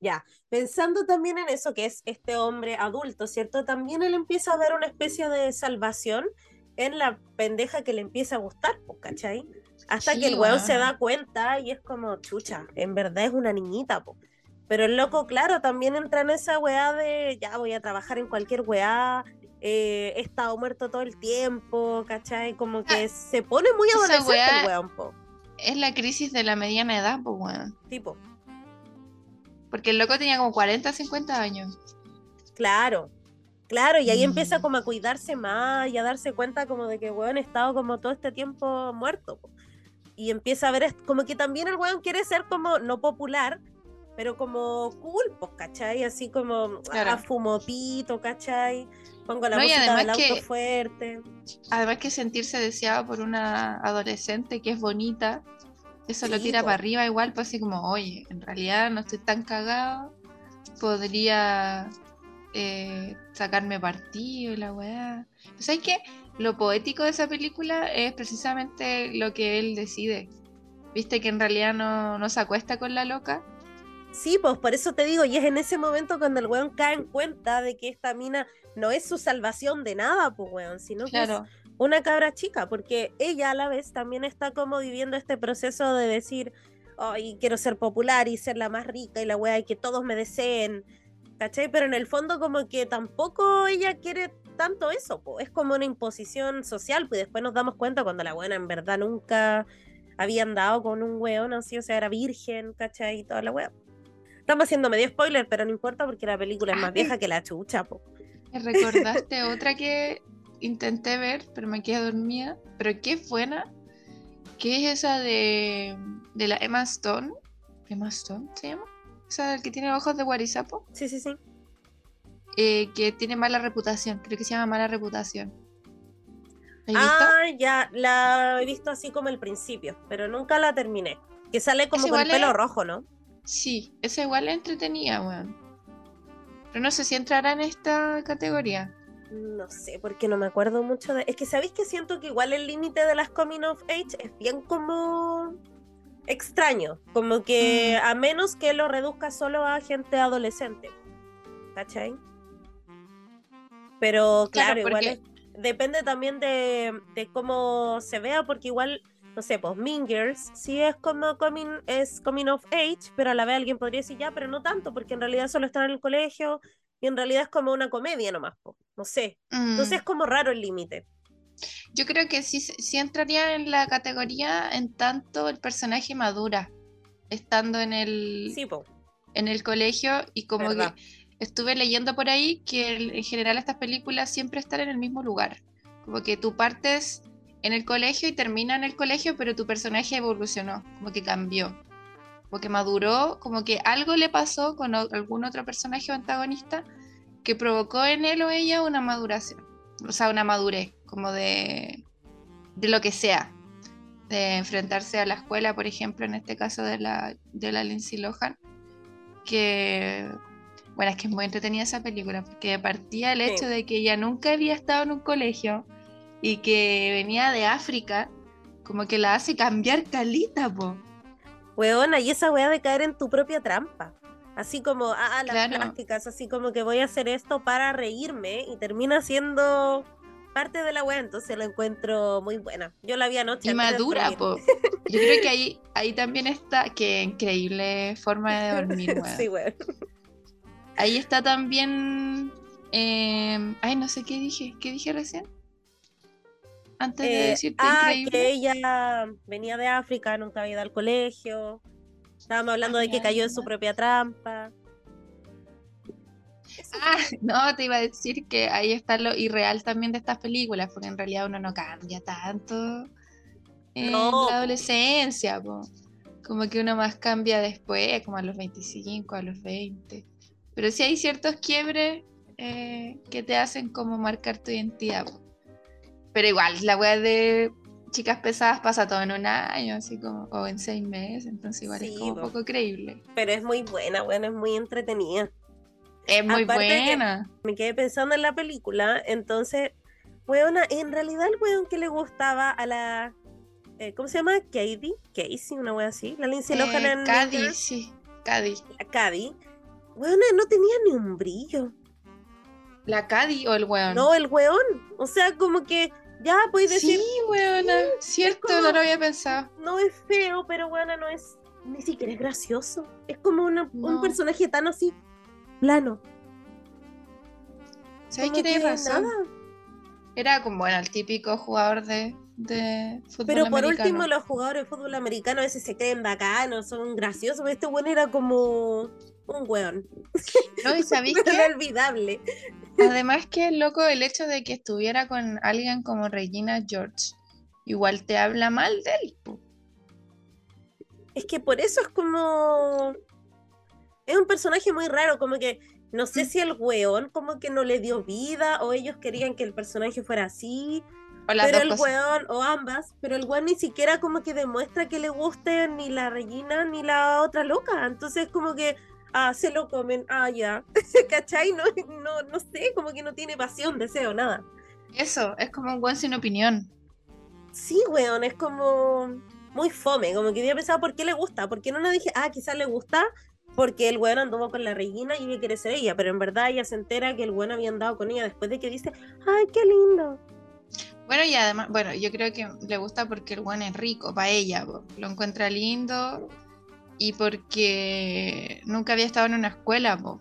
Ya, pensando también en eso que es este hombre adulto, ¿cierto? También él empieza a ver una especie de salvación en la pendeja que le empieza a gustar, pues, ¿cachai? Hasta Sí, que el weón se da cuenta y es como, chucha, en verdad es una niñita, po. Pero el loco, claro, también entra en esa weá de, ya voy a trabajar en cualquier weá, eh, he estado muerto todo el tiempo, ¿cachai? Como que se pone muy adolescente weá- el weón, po. Es la crisis de la mediana edad, pues, weón. Tipo, Porque el loco tenía como 40, 50 años. Claro, claro, y ahí Mm. empieza como a cuidarse más y a darse cuenta como de que weón ha estado como todo este tiempo muerto. po. Y empieza a ver, como que también el weón quiere ser como no popular, pero como cool, pues, ¿cachai? Así como Claro. ah, fumo pito, ¿cachai? Pongo la No, música del auto que- fuerte. Además que sentirse deseado por una adolescente que es bonita, eso lo tira para arriba igual, pues así como, oye, en realidad no estoy tan cagado, podría eh, sacarme partido y la weá. Pues ¿Sabes qué? Lo poético de esa película es precisamente lo que él decide. Viste que en realidad no, no se acuesta con la loca. Sí, pues por eso te digo, y es en ese momento cuando el weón cae en cuenta de que esta mina no es su salvación de nada, pues weón, sino que es una cabra chica, porque ella a la vez también está como viviendo este proceso de decir, ay, quiero ser popular y ser la más rica y la weá y que todos me deseen, ¿cachai? Pero en el fondo como que tampoco ella quiere tanto eso, po. es como una imposición social, pues después nos damos cuenta cuando la buena en verdad nunca había andado con un weón así, o sea, era virgen, ¿cachai? Y toda la weá. Estamos haciendo medio spoiler, pero no importa porque la película es más vieja que la chucha, po. [laughs] Recordaste otra que intenté ver, pero me quedé dormida. Pero es buena. Que es esa de, de la Emma Stone. ¿Emma Stone se llama? Esa del que tiene ojos de guarizapo. Sí, sí, sí. eh, que tiene mala reputación. Creo que se llama mala reputación. Ah, ya, la he visto así como el principio, pero nunca la terminé. Que sale como con el pelo rojo, ¿no? Sí, esa igual la entretenía, weón. Pero no sé si entrará en esta categoría. No sé, porque no me acuerdo mucho de... Es que sabéis que siento que igual el límite de las Coming of Age es bien como extraño. Como que Mm. a menos que lo reduzca solo a gente adolescente. ¿Cachai? Pero Claro, claro, igual es- depende también de, de cómo se vea, porque igual, no sé, pues Mingers sí es como coming, es coming of age, pero a la vez alguien podría decir ya, pero no tanto, porque en realidad solo están en el colegio y en realidad es como una comedia nomás, po, no sé. Mm, Entonces es como raro el límite. Yo creo que sí, sí entraría en la categoría en tanto el personaje madura, estando en el, Sí, en el colegio y como Verdad. que estuve leyendo por ahí que en general estas películas siempre están en el mismo lugar. Como que tú partes en el colegio y termina en el colegio, pero tu personaje evolucionó, como que cambió, como que maduró, como que algo le pasó con algún otro personaje o antagonista que provocó en él o ella una maduración, o sea, una madurez, como de, de lo que sea, de enfrentarse a la escuela, por ejemplo, en este caso de la, de la Lindsay Lohan, que, bueno, es que es muy entretenida esa película, porque partía el Sí. hecho de que ella nunca había estado en un colegio y que venía de África, como que la hace cambiar calita, po. Weona, y esa weá de caer en tu propia trampa. Así como, ah, las Claro. plásticas, así como que voy a hacer esto para reírme y termina siendo parte de la weá, entonces la encuentro muy buena. Yo la vi anoche. Y madura, po. Yo creo que ahí, ahí también está, qué increíble forma de dormir, [laughs] weón. Sí, weón. Ahí está también. eh, ay, no sé qué dije. ¿Qué dije recién? Antes de Eh, decirte ah, increíble. que ella venía de África, nunca había ido al colegio. Estábamos hablando de que cayó en su propia trampa. Ah, [laughs] no, te iba a decir que ahí está lo irreal también de estas películas, porque en realidad uno no cambia tanto en No. la adolescencia, po. como que uno más cambia después, como a los 25, a los 20. Pero sí hay ciertos quiebres eh, que te hacen como marcar tu identidad. po. Pero igual, la wea de chicas pesadas pasa todo en un año, así como, o en seis meses, entonces igual es como po. poco creíble. Pero es muy buena, weón, es muy entretenida. Es muy Aparte que- buena. Me quedé pensando en la película, entonces, weona, en realidad el weón que le gustaba a la. eh, ¿Cómo se llama? Katie. Casey, una wea así. La Lindsay Lohan Eh, en Cady, sí, Cady. la Cady. Weona, no tenía ni un brillo. ¿La Cady o el weón? No, el weón. O sea, como que ya podéis decir, sí, weona. Cierto, como- no lo había pensado. no es feo, pero weona, no es. Ni siquiera es gracioso. Es como una- un personaje tan así, plano. ¿Sabes que que razón? nada. Era como, bueno, el típico jugador de, de fútbol Pero por americano. último, los jugadores de fútbol americano a veces se creen bacanos, son graciosos. pero Este weón era como un weón. No, y [laughs] ¿sabéis Era qué? olvidable. Además que loco el hecho de que estuviera con alguien como Regina George. Igual te habla mal de él. Es que por eso es como. Es un personaje muy raro, como que no sé Mm. si el weón como que no le dio vida o ellos querían que el personaje fuera así. O pero el cosas. weón, o ambas, pero el weón ni siquiera como que demuestra que le guste ni la Regina ni la otra loca. Entonces como que, ah, se lo comen, ah, ya. [laughs] ¿Cachai? No, no, no sé, como que no tiene pasión, deseo, nada. Eso, es como un weón sin opinión. Sí, weón, es como muy fome, como que había pensado por qué le gusta, porque no le dije, ah, quizás le gusta porque el weón anduvo con la Regina y ella quiere ser ella, pero en verdad ella se entera que el weón había andado con ella después de que dice, ay, qué lindo. Bueno, y además, bueno, yo creo que le gusta porque el weón es rico, para ella, lo encuentra lindo y porque nunca había estado en una escuela, po.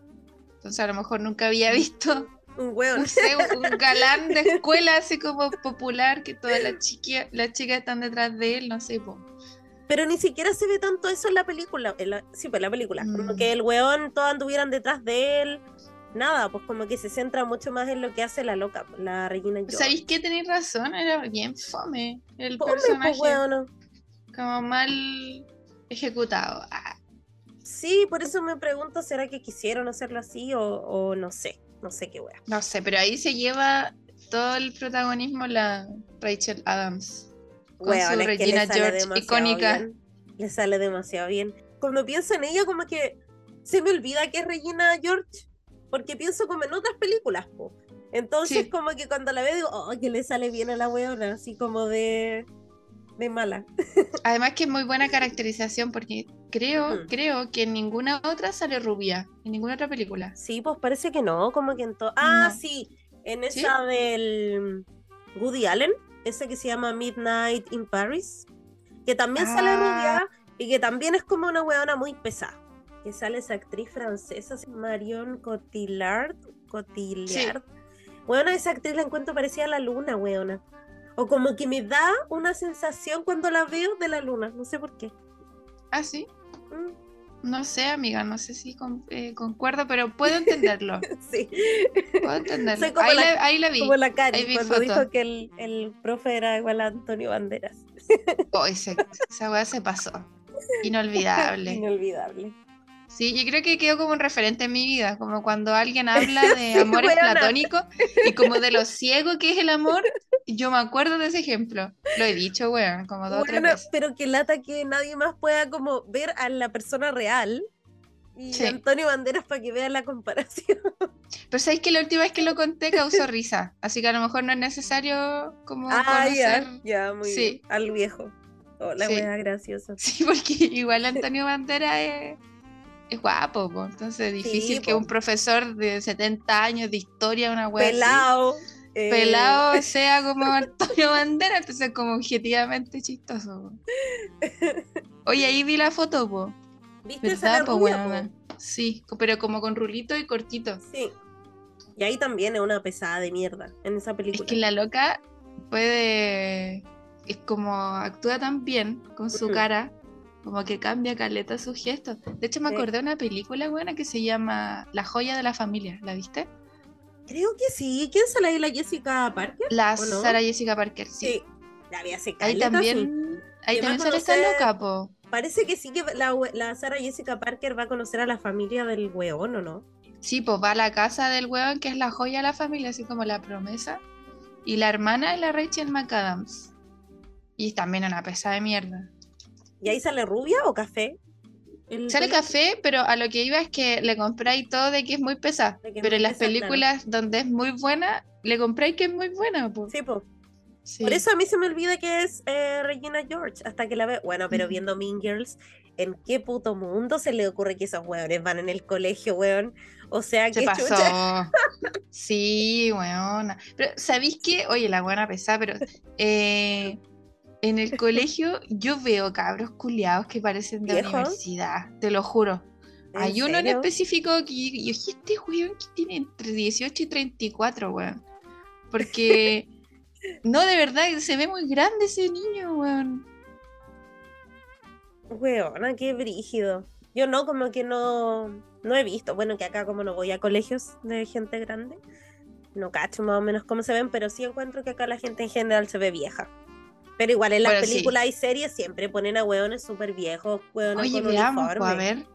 entonces a lo mejor nunca había visto [laughs] Un un, sé, un galán de escuela así como popular que todas las chiquillas, las chicas están detrás de él, no sé, po. Pero ni siquiera se ve tanto eso en la película. En la- sí, pues en la película. Como Mm. que el weón, todos anduvieran detrás de él. Nada, pues como que se centra mucho más en lo que hace la loca, la Regina George. ¿Sabéis que tenéis razón? Era bien fome el Fome, pues, personaje, como mal ejecutado. Ah, Sí, por eso me pregunto, ¿será que quisieron hacerlo así o, o no sé? No sé qué wea. no sé, pero ahí se lleva todo el protagonismo la Rachel Adams. Con Weona, su es que le Regina George icónica. bien. Le sale demasiado bien. Cuando pienso en ella, como que se me olvida que es Regina George, porque pienso como en otras películas, po. Entonces, Sí. como que cuando la veo, digo, oh, que le sale bien a la weona, así como de, de mala. Además que es muy buena caracterización porque creo, Mm. creo que en ninguna otra sale rubia, en ninguna otra película. Sí, pues parece que no, como que en todo. Ah, No. sí, en ¿Sí? esa del Woody Allen, ese que se llama Midnight in Paris, que también sale Ah. rubia y que también es como una weona muy pesada. Que sale esa actriz francesa, Marion Cotillard. Cotillard. Weona, esa actriz la encuentro parecida a la luna, weona. O como que me da una sensación cuando la veo de la luna, no sé por qué. Ah, sí. Mm, No sé, amiga, no sé si con- eh, concuerdo, pero puedo entenderlo. [laughs] Sí, Puedo entenderlo. Soy como ahí, la- la, ahí la vi. como la Cari cuando foto. dijo que el, el profe era igual a Antonio Banderas. Oh, ese- esa weá se pasó. Inolvidable. [laughs] Inolvidable. Sí, yo creo que quedó como un referente en mi vida, como cuando alguien habla [laughs] de amores platónicos y como de lo ciego que es el amor, yo me acuerdo de ese ejemplo. Lo he dicho, weón, como dos o tres Bueno, veces. pero que lata que nadie más pueda como ver a la persona real y Sí. Antonio Banderas para que vean la comparación. [laughs] Pero sabéis que la última vez que lo conté causó risa, así que a lo mejor no es necesario como Ah, conocer. ya, ya, muy Sí. bien. Al viejo. Oh, la Sí. wea graciosa. [laughs] Sí, porque igual Antonio Bandera es, es guapo, po, entonces es difícil que un profesor de 70 años de historia, una wea así, Pelado. Eh, pelado sea [laughs] como Antonio Bandera, entonces como objetivamente chistoso. Oye, ahí vi la foto, po. ¿Viste esa ¿Verdad, po, rubia, po? Sí, pero como con rulito y cortito. Sí. Y ahí también es una pesada de mierda en esa Es película. que la loca puede. Es como actúa tan bien con su cara, como que cambia caleta sus gestos. De hecho, me acordé de una película buena que se llama La joya de la familia. ¿La viste? Creo que sí. ¿Quién sale ahí? ¿La Jessica Parker? La ¿O no? Sarah Jessica Parker, sí. Sí. La vi hace Ahí también, ahí también sale esta loca, po. Parece que sí que la, la Sarah Jessica Parker va a conocer a la familia del weón, ¿o no? Sí, pues va a la casa del weón que es la joya de la familia, así como la promesa. Y la hermana es la Rachel McAdams. Y también una pesada de mierda. ¿Y ahí sale rubia o café? El Sale café, pero a lo que iba es que le compráis todo de que es muy pesada. Pero en las claro. películas donde es muy buena, le compráis que es muy buena. po. Sí, po. Sí. Por eso a mí se me olvida que es eh, Regina George hasta que la veo. Bueno, pero Ujú. viendo Mean Girls, ¿en qué puto mundo se le ocurre que esos weones van en el colegio, weón? O sea, Se que pasó. chucha. [laughs] Sí, weona. Pero, ¿sabéis qué? Oye, la buena pesada, pero eh, en el [laughs] colegio yo veo cabros culiados que parecen de ¿Viejos? universidad, te lo juro. ¿En Hay uno en específico que yo, dije, este weón que tiene entre 18 y 34, weón. Porque, [laughs] no, de verdad, se ve muy grande ese niño, weón. Weona, qué brígido. Yo no, como que no, no he visto. Bueno, que acá como no voy a colegios de gente grande, no cacho más o menos cómo se ven, pero sí encuentro que acá la gente en general se ve vieja. Pero igual en las Bueno, sí. películas y series siempre ponen a weones súper viejos, weones Oye, con veamos, uniforme. pues, a ver.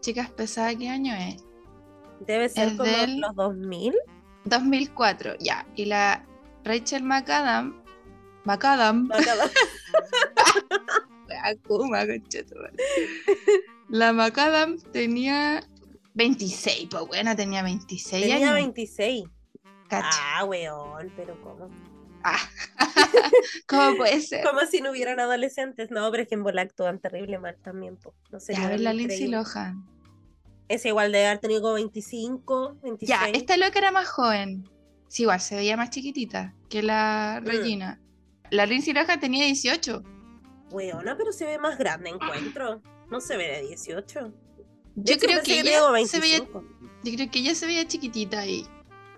Chicas pesadas, ¿qué año es? Debe ser es como del- los 2000. 2004, ya. Y la Rachel McAdam, McAdam, Akuma, [laughs] conchetumare. La McAdam tenía 26, pues buena, tenía 26 Tenía años. 26. Cacha. Ah, weón, pero ¿cómo? Ah. [laughs] ¿Cómo puede [laughs] ser? Como si no hubieran adolescentes. No, pero es que en bola actúan terrible mal también. po. No sé. Ya, a ver la Lindsay Lohan. Es igual de haber tenido como 25, 26. Ya, esta loca era más joven. Sí, igual, se veía más chiquitita que la Mm. Regina. La Lindsay Lohan tenía 18. Weona, pero se ve más grande, encuentro. No se ve de 18. De Yo hecho, creo que como ella se veía 25. Yo creo que ella se veía chiquitita ahí,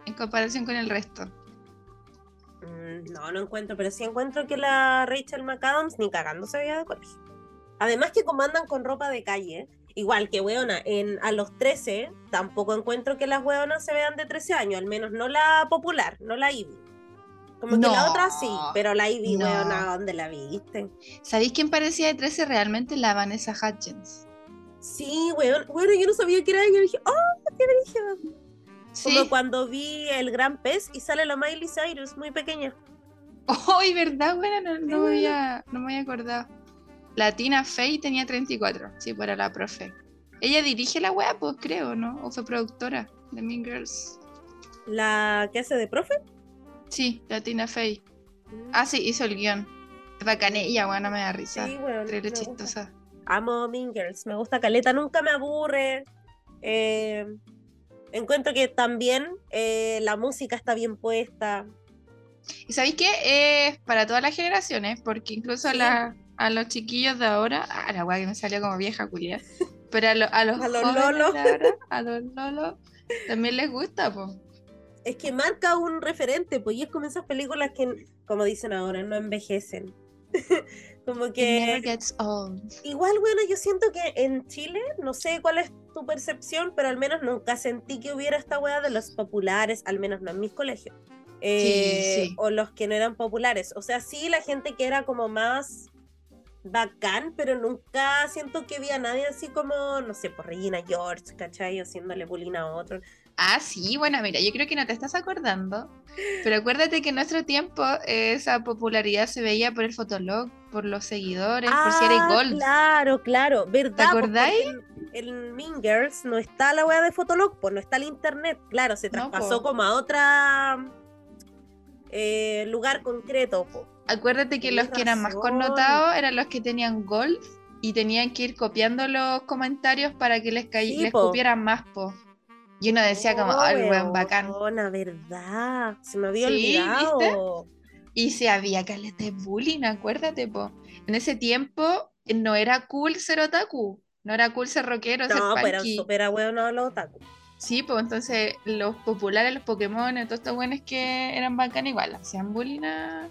en comparación con el resto. No, no encuentro, pero sí encuentro que la Rachel McAdams ni cagando se veía de colegio. Además que como andan con ropa de calle, igual que weona, en, a los 13 tampoco encuentro que las weonas se vean de 13 años, al menos no la popular, no la Ivy. Como que la otra sí, pero la Ivy, no. weona, ¿dónde la viste? ¿Sabéis quién parecía de 13 realmente? La Vanessa Hudgens. Sí, weón, bueno, yo no sabía que era ella, dije, ¡oh, qué brígido! Sí. Como cuando vi el gran pez y sale la Miley Cyrus, muy pequeña. ¡Ay, verdad! Bueno, no, no, me buena. había, no me había acordado. La Tina Fey tenía 34, sí, para la profe. Ella dirige la web, pues creo, ¿no? O fue productora de Mean Girls. ¿La que hace de profe? Sí, la Tina Fey. Ah, sí, hizo el guion. Bacanella, bueno, me da risa. sí, weón. Terrible me gusta. chistosa. Amo Mean Girls, me gusta Caleta, nunca me aburre. Eh, encuentro que también eh, la música está bien puesta. ¿Y sabéis qué? Es para todas las generaciones, porque incluso a, la- a los chiquillos de ahora, ah, la weá que me salió como vieja culia, pero a, lo- a los A los lolos. a los lolos, también les gusta, pues. Es que marca un referente, pues, y es como esas películas que, como dicen ahora, no envejecen. [laughs] como It que never gets old. Igual, bueno, yo siento que en Chile, no sé cuál es tu percepción, pero al menos nunca sentí que hubiera esta weá de los populares, al menos no en mis colegios. Eh, sí. O los que no eran populares. O sea, sí, la gente que era como más bacán, pero nunca siento que había nadie así como, no sé, por Regina George, ¿cachai? Haciéndole bullying a otro. Ah, sí, bueno, mira, yo creo que no te estás acordando, pero acuérdate que en nuestro tiempo esa popularidad se veía por el fotolog, por los seguidores, por si eres Ah, gold. Claro, claro, ¿verdad? ¿Te Pues, acordáis? En, en Mean Girls no está la wea de Fotolog, pues no está el internet, claro, se traspasó como a otra eh, lugar concreto, po. Acuérdate que los que eran más connotados eran los que tenían gold y tenían que ir copiando los comentarios para que les, Sí, les cupieran más, po. Y uno decía como, Oh, ay, weón, bacán. weona, verdad. Se me había Sí, olvidado. Y si había caleta de bullying, acuérdate, po. En ese tiempo eh, no era cool ser otaku. No era cool ser rockero, ser No, pero súper weón los otaku. Sí, pues entonces los populares, los Pokémon, todos estos buenos que eran bacán igual, hacían bullying a...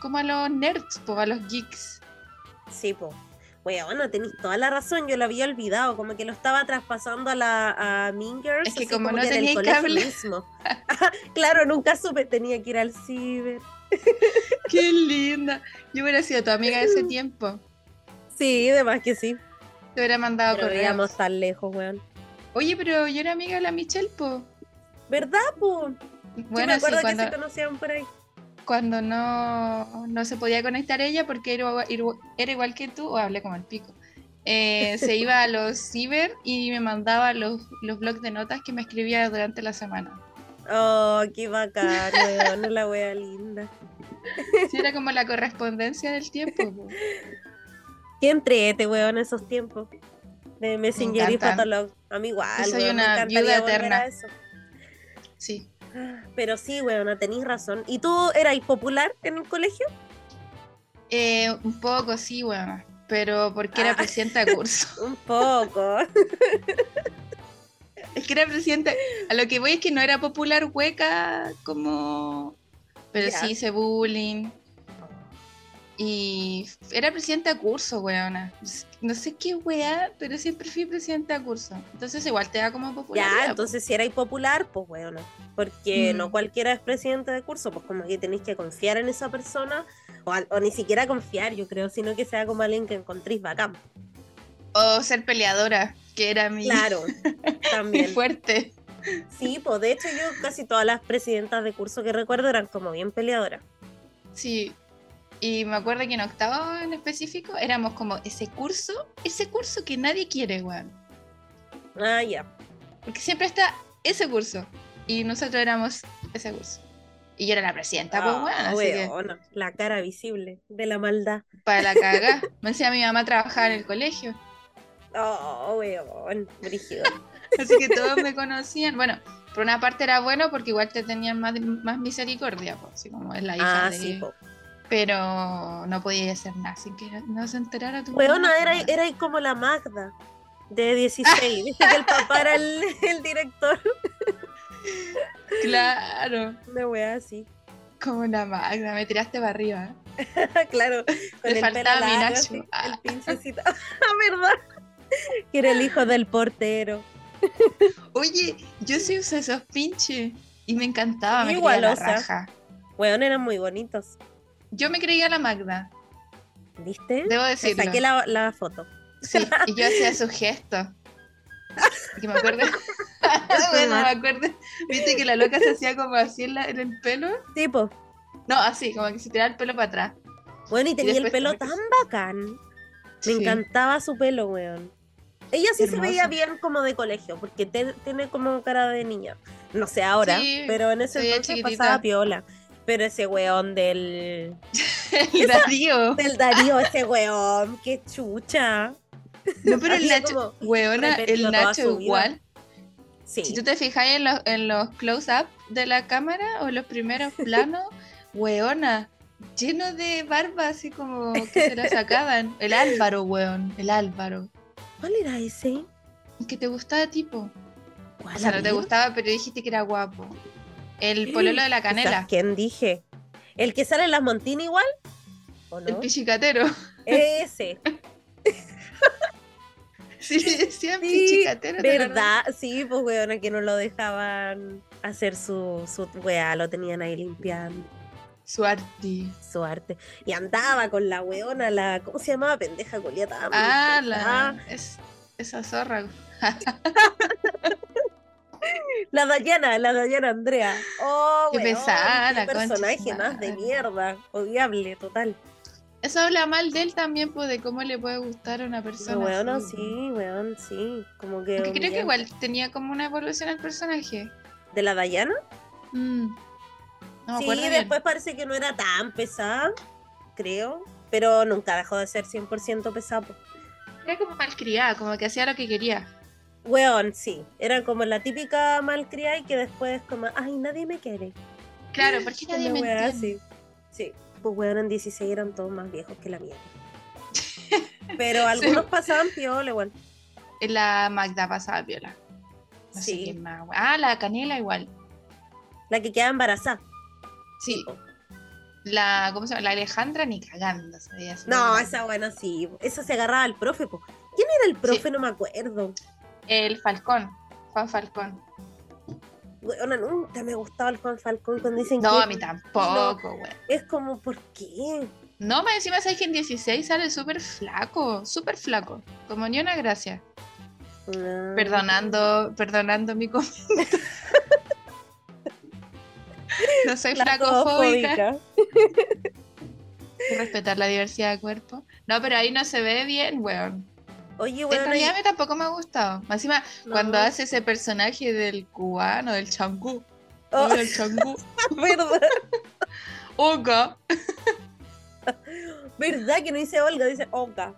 como a los nerds, pues a los geeks. Sí, po. Weona, tenéis toda la razón, yo lo había olvidado, como que lo estaba traspasando a la a Mean Girls, Es que así como no que colegio cable. mismo. [laughs] claro, nunca supe, tenía que ir al ciber. [laughs] ¡Qué linda! Yo hubiera sido tu amiga de ese [laughs] tiempo. Sí, de más que sí. Te hubiera mandado Pero correos. tan lejos, weón. Oye, pero yo era amiga de la Michelle, po. ¿Verdad, po? Yo Bueno, me sí, acuerdo que cuando, se conocían por ahí. Cuando no, no se podía conectar ella porque era, era igual que tú, o hablé como el pico. eh, [laughs] se iba a los ciber y me mandaba los, los blogs de notas que me escribía durante la semana. Oh, qué bacán, weón, la wea linda. Sí, era como la correspondencia del tiempo. po. Qué entrete, weón, esos tiempos. De Messenger y. Fotolog. A mí igual, Yo soy weón, una viuda eterna. eso. Sí. Pero sí, weón, tenéis razón. ¿Y tú eras popular en el colegio? Eh, un poco, sí, bueno. Pero porque era Ah. presidenta de curso. [laughs] Un poco. [laughs] Es que era presidenta. A lo que voy es que no era popular hueca como. Pero sí hice bullying. Y era presidenta de curso, weona. No sé qué wea, pero siempre fui presidenta de curso. Entonces igual te da como popularidad. ya, entonces si erais popular, pues weón. Porque Mm. no cualquiera es presidente de curso, pues como que tenéis que confiar en esa persona. O, ni siquiera confiar, yo creo, sino que sea como alguien que encontréis bacán. O ser peleadora, que era mi, Claro, [laughs] mi también. fuerte. Sí, pues de hecho yo casi todas las presidentas de curso que recuerdo eran como bien peleadoras. Sí. Y me acuerdo que en octavo en específico éramos como ese curso, ese curso que nadie quiere, weón. Ah, ya. Porque siempre está ese curso. Y nosotros éramos ese curso. Y yo era la presidenta, pues, Ah, weón. Así que weona, La cara visible de la maldad. para la cagá. [laughs] Me decía mi mamá trabajaba en el colegio. Oh, weón, brígido. [laughs] Así que todos me conocían. Bueno, por una parte era bueno porque igual te tenían más, más misericordia, pues, así como es la hija Ah, de... sí, po. Pero no podía hacer nada sin que no se enterara tu Weona, era, era como la Magda de 16. Viste [laughs] que el papá era el, el director. Claro, Una wea así. como la Magda, me tiraste para arriba. [laughs] claro. Con Le el faltaba mi Nacho. Ah. El pinchecito. [laughs] Ah, ¿verdad? Que era el hijo del portero. Oye, yo sí usé esos pinches y me encantaba, me Igual, creía la o sea. raja. Weón, eran muy bonitos. Yo me creía la Magda, ¿Viste? debo decirlo. saqué la, la foto. Sí, y yo hacía sus gestos. Que me acuerdo. [laughs] [laughs] bueno, me acuerdo. Viste que la loca se hacía como así en, la- en el pelo. Tipo. No, así, como que se tiraba el pelo para atrás. Bueno, y tenía el pelo tan bacán. Me Sí. encantaba su pelo, weón. Ella sí se veía bien como de colegio, porque te- tiene como cara de niña. No sé ahora, Sí, pero en ese entonces chiquitita. pasaba piola. Pero ese weón del, [laughs] El Darío. del Darío, ese weón, qué chucha. No, pero el Nacho, weona, el Nacho igual. Sí. Si tú te fijas en los, en los close-up de la cámara o en los primeros [laughs] planos, weona, lleno de barba, así como que se la sacaban. El Álvaro, weón, el Álvaro. ¿Cuál era ese? Que te gustaba tipo. ¿Cuál O sea, no te gustaba, pero dijiste que era guapo. El pololo de la canela. ¿Quién dije? ¿El que sale en las Montini igual? ¿O El pichicatero. Ese. [laughs] Sí, decían Sí, pichicatero. ¿Verdad? Sí, pues weón, que no lo dejaban hacer su, su weá, lo tenían ahí limpiando Suarti. su arte. Y andaba con la weona, la, ¿cómo se llamaba? Pendeja Goliata. Ah, la, es, esa zorra. [laughs] La Dayana, la Dayana Andrea. Oh, Qué weón, pesada, qué personaje más de mierda. Odiable, total. Eso habla mal de él también, pues, de cómo le puede gustar a una persona. weón, así, sí, weón, sí. Como que. Creo que igual tenía como una evolución al personaje. ¿De la Dayana? Mm. No sí, bien. después parece que no era tan pesada, creo. Pero nunca dejó de ser 100% pesada. po. Era como malcriada, como que hacía lo que quería. Weón, sí. Era como la típica malcriada y que después como, ay, nadie me quiere. Claro, [laughs] porque nadie me weá entiende. así. Sí. Pues weón, en 16 eran todos más viejos que la mía. Pero [laughs] algunos pasaban piola igual. La Magda pasaba viola. No sé Sí. quién más. Ah, la Canela igual. La que queda embarazada. Sí. La, ¿cómo se llama? La Alejandra ni cagando, No, esa buena sí. Esa se agarraba al profe. po. ¿Quién era el profe? Sí. No me acuerdo. El Falcón. Juan Falcón. Weona, nunca me gustaba el Juan Falcón cuando dicen No, que a mí tampoco, güey. es como, ¿por qué? No, me encima sabes que en 16 sale súper flaco, súper flaco. Como ni una gracia. No. Perdonando, perdonando mi comentario. [laughs] no soy flacofóbica. [laughs] Respetar la diversidad de cuerpo. No, pero ahí no se ve bien, weón. Oye, En bueno, realidad a mí tampoco me ha gustado. Encima, No. cuando hace ese personaje del cubano, del changú. Oh. Oiga, el changú. [laughs] ¿verdad? Oga. [laughs] ¿Verdad que no dice Olga? Dice Olga.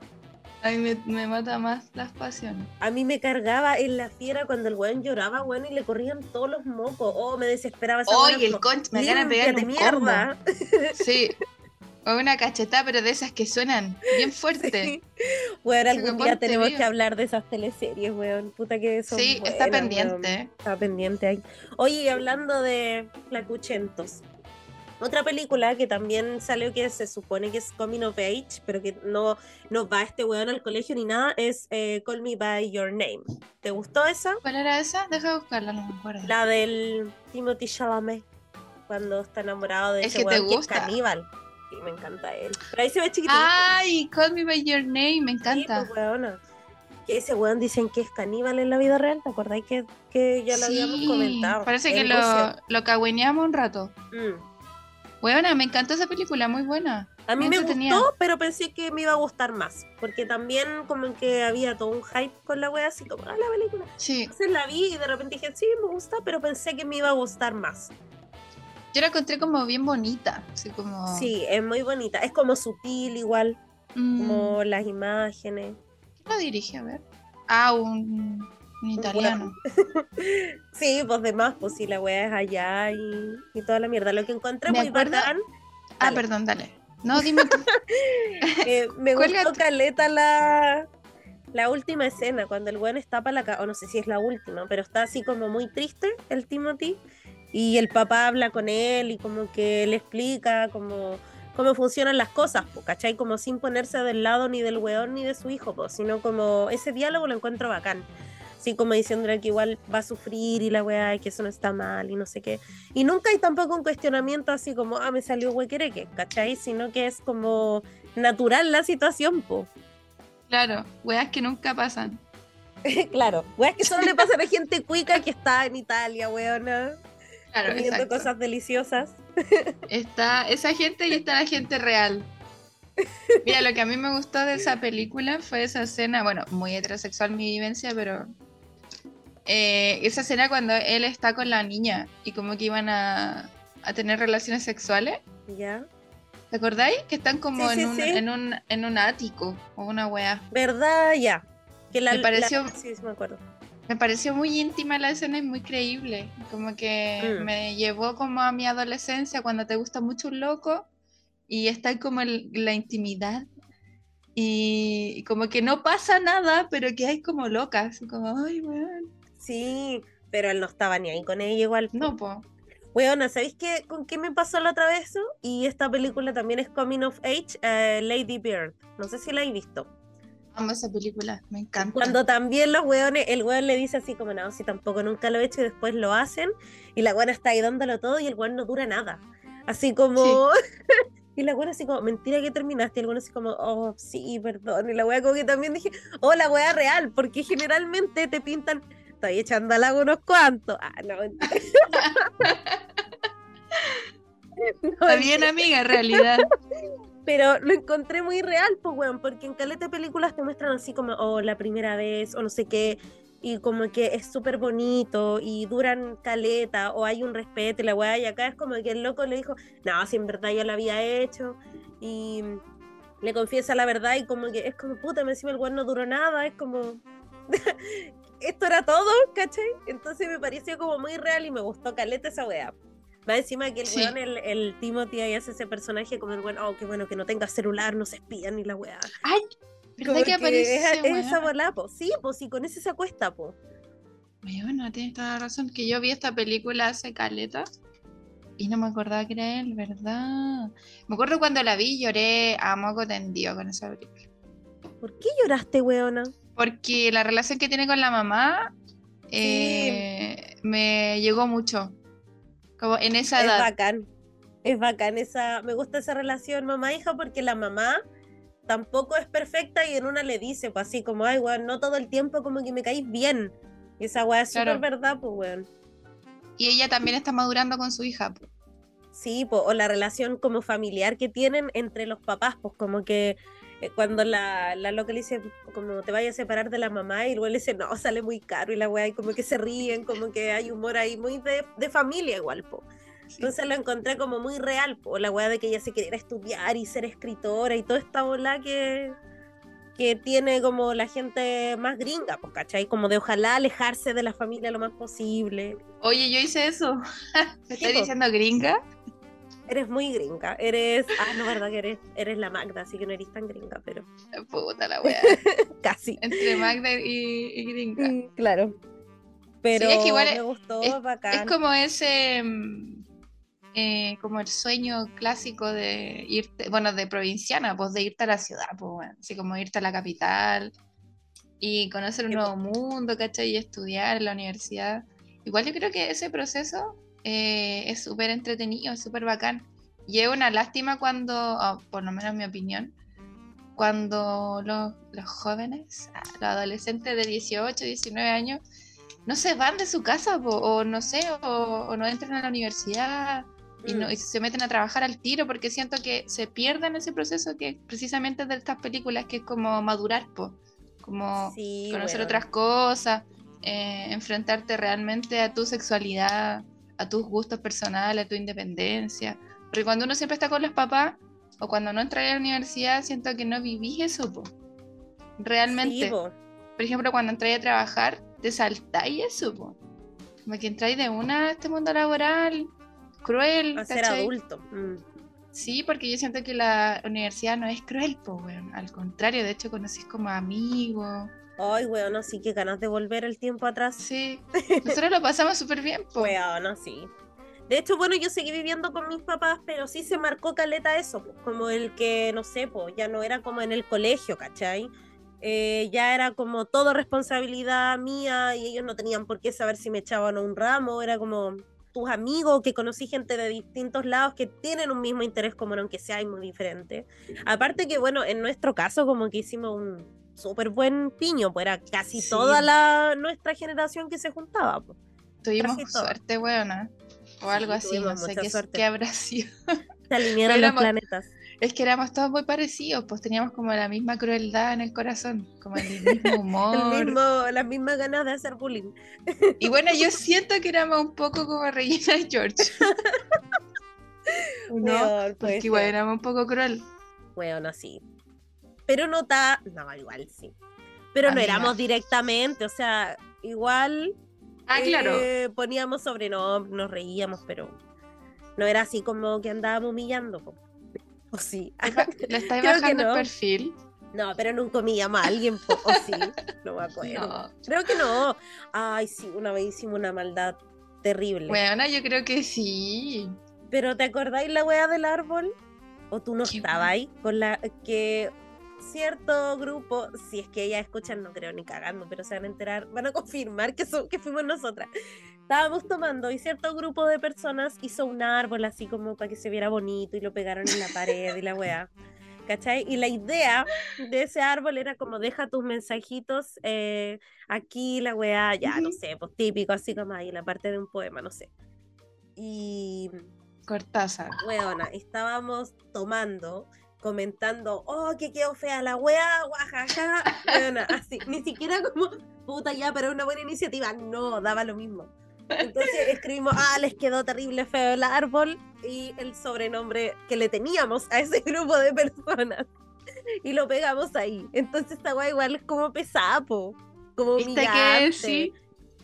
Ay, me, me mata más las pasiones. A mí me cargaba en la fiera cuando el weón lloraba, weón, y le corrían todos los mocos. Oh, me desesperaba esa Oye, el conch, me pegarle "Límpiate, un mierda. combo. Sí. [laughs] O una cachetada, pero de esas que suenan bien [laughs] fuerte. Sí. Weón, algún día tenemos que hablar de esas teleseries, weón. Puta que son Sí, está pendiente. weón. Está pendiente ahí. Oye, hablando de flacuchentos. Otra película que también salió que se supone que es Coming of Age, pero que no, no va este weón al colegio ni nada, es eh, Call Me By Your Name. ¿Te gustó esa? ¿Cuál era esa? Deja de buscarla, no me acuerdo. La del Timothy Chalamet, cuando está enamorado de El ese que te weón que es gusta. caníbal. Sí, me encanta él. Pero ahí se ve chiquitito. Ay, Call Me By Your Name, me Sí, encanta. pues, weona. Que ese weón dicen que es caníbal en la vida real, ¿te acordáis que, que ya lo habíamos Sí, comentado? Parece que lo, lo cagüeneamos un rato. Mm. Buena, me encantó esa película, muy buena. A mí me gustó, pero pensé que me iba a gustar más. Porque también como que había todo un hype con la wea, así como, ah, la película. Sí, Entonces la vi y de repente dije, sí, me gusta, pero pensé que me iba a gustar más. Yo la encontré como bien bonita. Así como. Sí, es muy bonita. Es como sutil igual, Mm, como las imágenes. ¿Quién lo dirige? A ver. Ah, un, un italiano. [laughs] Sí, pues demás, pues sí, la wea es allá y, y toda la mierda. Lo que encontré muy bacán, Ah, Dale. perdón, dale. No, dime tú. [laughs] eh, me [laughs] gustó caleta la, la última escena, cuando el weón está para la o no sé si es la última, pero está así como muy triste el Timothy, y el papá habla con él y como que le explica como cómo funcionan las cosas, po, ¿cachai? Como sin ponerse del lado ni del weón ni de su hijo, po, sino como ese diálogo lo encuentro bacán. Así como diciéndole que igual va a sufrir y la weá, y que eso no está mal y no sé qué. Y nunca hay tampoco un cuestionamiento así como, ah, me salió huequereque, ¿cachai? Sino que es como natural la situación, po. Claro, weas que nunca pasan. [laughs] claro, weas que solo le pasan a gente cuica que está en Italia, weona, Claro, comiendo exacto. cosas deliciosas. [laughs] Está esa gente y está la gente real. Mira, lo que a mí me gustó de esa película fue esa escena, bueno, muy heterosexual mi vivencia, pero eh, esa escena cuando él está con la niña y como que iban a, a tener relaciones sexuales. ¿Ya? ¿Te acordáis? Que están como Sí, sí, en, un, sí. en, un, en un ático o una wea. ¿Verdad? Ya. Que la, Me pareció- la- sí, sí me acuerdo. Me pareció muy íntima la escena y muy creíble. Como que Mm. me llevó como a mi adolescencia cuando te gusta mucho un loco y está como la intimidad. Y, como que no pasa nada, pero que hay como locas. Como, ay, weón. Sí, pero él no estaba ni ahí con ella igual. No, po. Weona, ¿sabéis qué, con qué me pasó la otra vez eso? Y esta película también es Coming of Age, eh, Lady Bird. No sé si la habéis visto. Amo esa película, me encanta. Cuando también los weones, el weón le dice así como, no, si tampoco nunca lo he hecho y después lo hacen, y la weona está ahí dándolo todo y el weón no dura nada. Así como... [laughs] y la weona así como, mentira que terminaste, y el weón así como, oh, sí, perdón. Y la weona como que también dije, oh, la weá real, porque generalmente te pintan, estoy echando al agua unos cuantos. Ah, no, mentira. [laughs] [laughs] No, Está bien, amiga, realidad. Pero lo encontré muy real, pues, weón, porque en caleta de películas te muestran así como, oh, la primera vez, o no sé qué, y como que es súper bonito, y duran caleta, o hay un respeto, y la weá, y acá es como que el loco le dijo, no, si en verdad yo lo había hecho, y le confiesa la verdad, y como que es como, puta, me encima el weón no duró nada, es como... [laughs] esto era todo, ¿cachai? Entonces me pareció como muy real y me gustó caleta esa weá. Va encima que el Sí. weón, el, el Timothy ahí hace ese personaje como el weón, oh, qué bueno que no tenga celular, no se espían ni la weá. Ay, ¿verdad que aparece? es, weón? esa bola, po. Sí, pues sí, con ese se acuesta, po. Bueno, tienes toda la razón. Que yo vi esta película hace caleta y no me acordaba que era él, ¿verdad? Me acuerdo cuando la vi lloré a moco tendido con esa película. ¿Por qué lloraste, weona? Porque la relación que tiene con la mamá eh, me llegó mucho. Como en esa Es bacán. Es bacán esa, me gusta esa relación mamá-hija porque la mamá tampoco es perfecta y en una le dice, pues así como, ay, weón, no todo el tiempo como que me caís bien. Y esa weá es Claro. súper verdad, pues, weón. Y ella también está madurando con su hija. po. Sí, po, o la relación como familiar que tienen entre los papás, pues como que cuando la, la loca le dice, como te vayas a separar de la mamá, y luego le dice, no, sale muy caro, y la weá, y como que se ríen, como que hay humor ahí muy de, de familia igual, po. Sí. Entonces lo encontré como muy real, po, la weá de que ella se quería estudiar y ser escritora y toda esta bola que, que tiene como la gente más gringa, pues, ¿cachai? Como de ojalá alejarse de la familia lo más posible. Oye, yo hice eso. [laughs] ¿Me Sí, estás po. diciendo gringa? Eres muy gringa, eres, ah, no, verdad que eres, eres la Magda, así que no eres tan gringa, pero Puta la wea. [laughs] casi. Entre Magda y, y gringa. Mm, Claro. Pero es que igual me es- gustó, es- bacán. Es como ese, mm, eh, como el sueño clásico de irte, bueno, de provinciana, pues de irte a la ciudad, pues bueno, así como irte a la capital y conocer un nuevo mundo, ¿cachai? Y estudiar en la universidad. Igual yo creo que ese proceso eh, es súper entretenido, es súper bacán. Y es una lástima cuando, o por lo menos en mi opinión, cuando los, los jóvenes, ah, los adolescentes de 18, 19 años, no se van de su casa, po, o no sé, o, o no entran a la universidad y, no, Mm. y se meten a trabajar al tiro porque siento que se pierden ese proceso que precisamente de estas películas que es como madurar, po, como Sí, conocer otras cosas, eh, enfrentarte realmente a tu sexualidad, a tus gustos personales, a tu independencia. Porque cuando uno siempre está con los papás o cuando no entras a la universidad, siento que no vivís eso, po. Realmente. Sí, po. Por ejemplo, cuando entráis a trabajar, te saltáis eso, po. Como que entráis de una a este mundo laboral cruel, a ser adulto. Mm. Sí, porque yo siento que la universidad no es cruel, po, weón. Al contrario, de hecho, conocís como amigos. Ay, weón, sí, que ganas de volver el tiempo atrás. Sí, [laughs] nosotros lo pasamos súper bien, po. Weón, sí. De hecho, bueno, yo seguí viviendo con mis papás, pero sí se marcó caleta eso, pues, como el que, no sé, pues ya no era como en el colegio, ¿cachai? Eh, ya era como todo responsabilidad mía y ellos no tenían por qué saber si me echaban o un ramo, era como tus amigos, que conocí gente de distintos lados que tienen un mismo interés común, aunque sea muy diferente. Aparte que, bueno, en nuestro caso como que hicimos un súper buen piño, pues era casi Sí. toda la nuestra generación que se juntaba. Pues. Tuvimos casi suerte, weona. O Sí, algo así, no sé qué, suerte. qué habrá sido. Se alinearon los planetas. Es que éramos todos muy parecidos, pues teníamos como la misma crueldad en el corazón, como el mismo [laughs] humor. El mismo, las mismas ganas de hacer bullying. Y bueno, yo [laughs] siento que éramos un poco como Regina George. [laughs] ¿O ¿No? Weón, puede Porque igual éramos un poco cruel. Weón, así. Pero no está. No, igual sí. Pero no éramos directamente, o sea, igual. Ah, claro. eh, poníamos sobrenombre, nos reíamos, pero no era así como que andábamos humillando. O sí. Le [laughs] estáis creo bajando no. el perfil. No, pero nunca humillamos a alguien, po. o sí. No me acuerdo. No. Creo que no. Ay, sí, una vez hicimos una maldad terrible. Bueno, yo creo que sí. Pero ¿te acordáis la wea del árbol? ¿O tú no ¿Qué estabas ahí? Con la que cierto grupo, si es que ellas escuchan, no creo ni cagando, pero se van a enterar, van a [laughs] confirmar que, so- que fuimos nosotras. Estábamos tomando y cierto grupo de personas hizo un árbol así como para que se viera bonito y lo pegaron en la pared y la wea. ¿Cachai? Y la idea de ese árbol era como deja tus mensajitos eh, aquí, la weá, ya, no Ujú. sé, pues típico, así como ahí, la parte de un poema, no sé. Y Cortázar. weona, estábamos tomando, comentando, oh, que quedó fea la wea, guajaja, weona, así, ni siquiera como, puta ya, pero una buena iniciativa, no, daba lo mismo. Entonces escribimos, ah, les quedó terrible feo el árbol y el sobrenombre que le teníamos a ese [laughs] grupo de personas. Y lo pegamos ahí. Entonces esta wea igual es como pesapo. como ¿Viste que humillante. sí?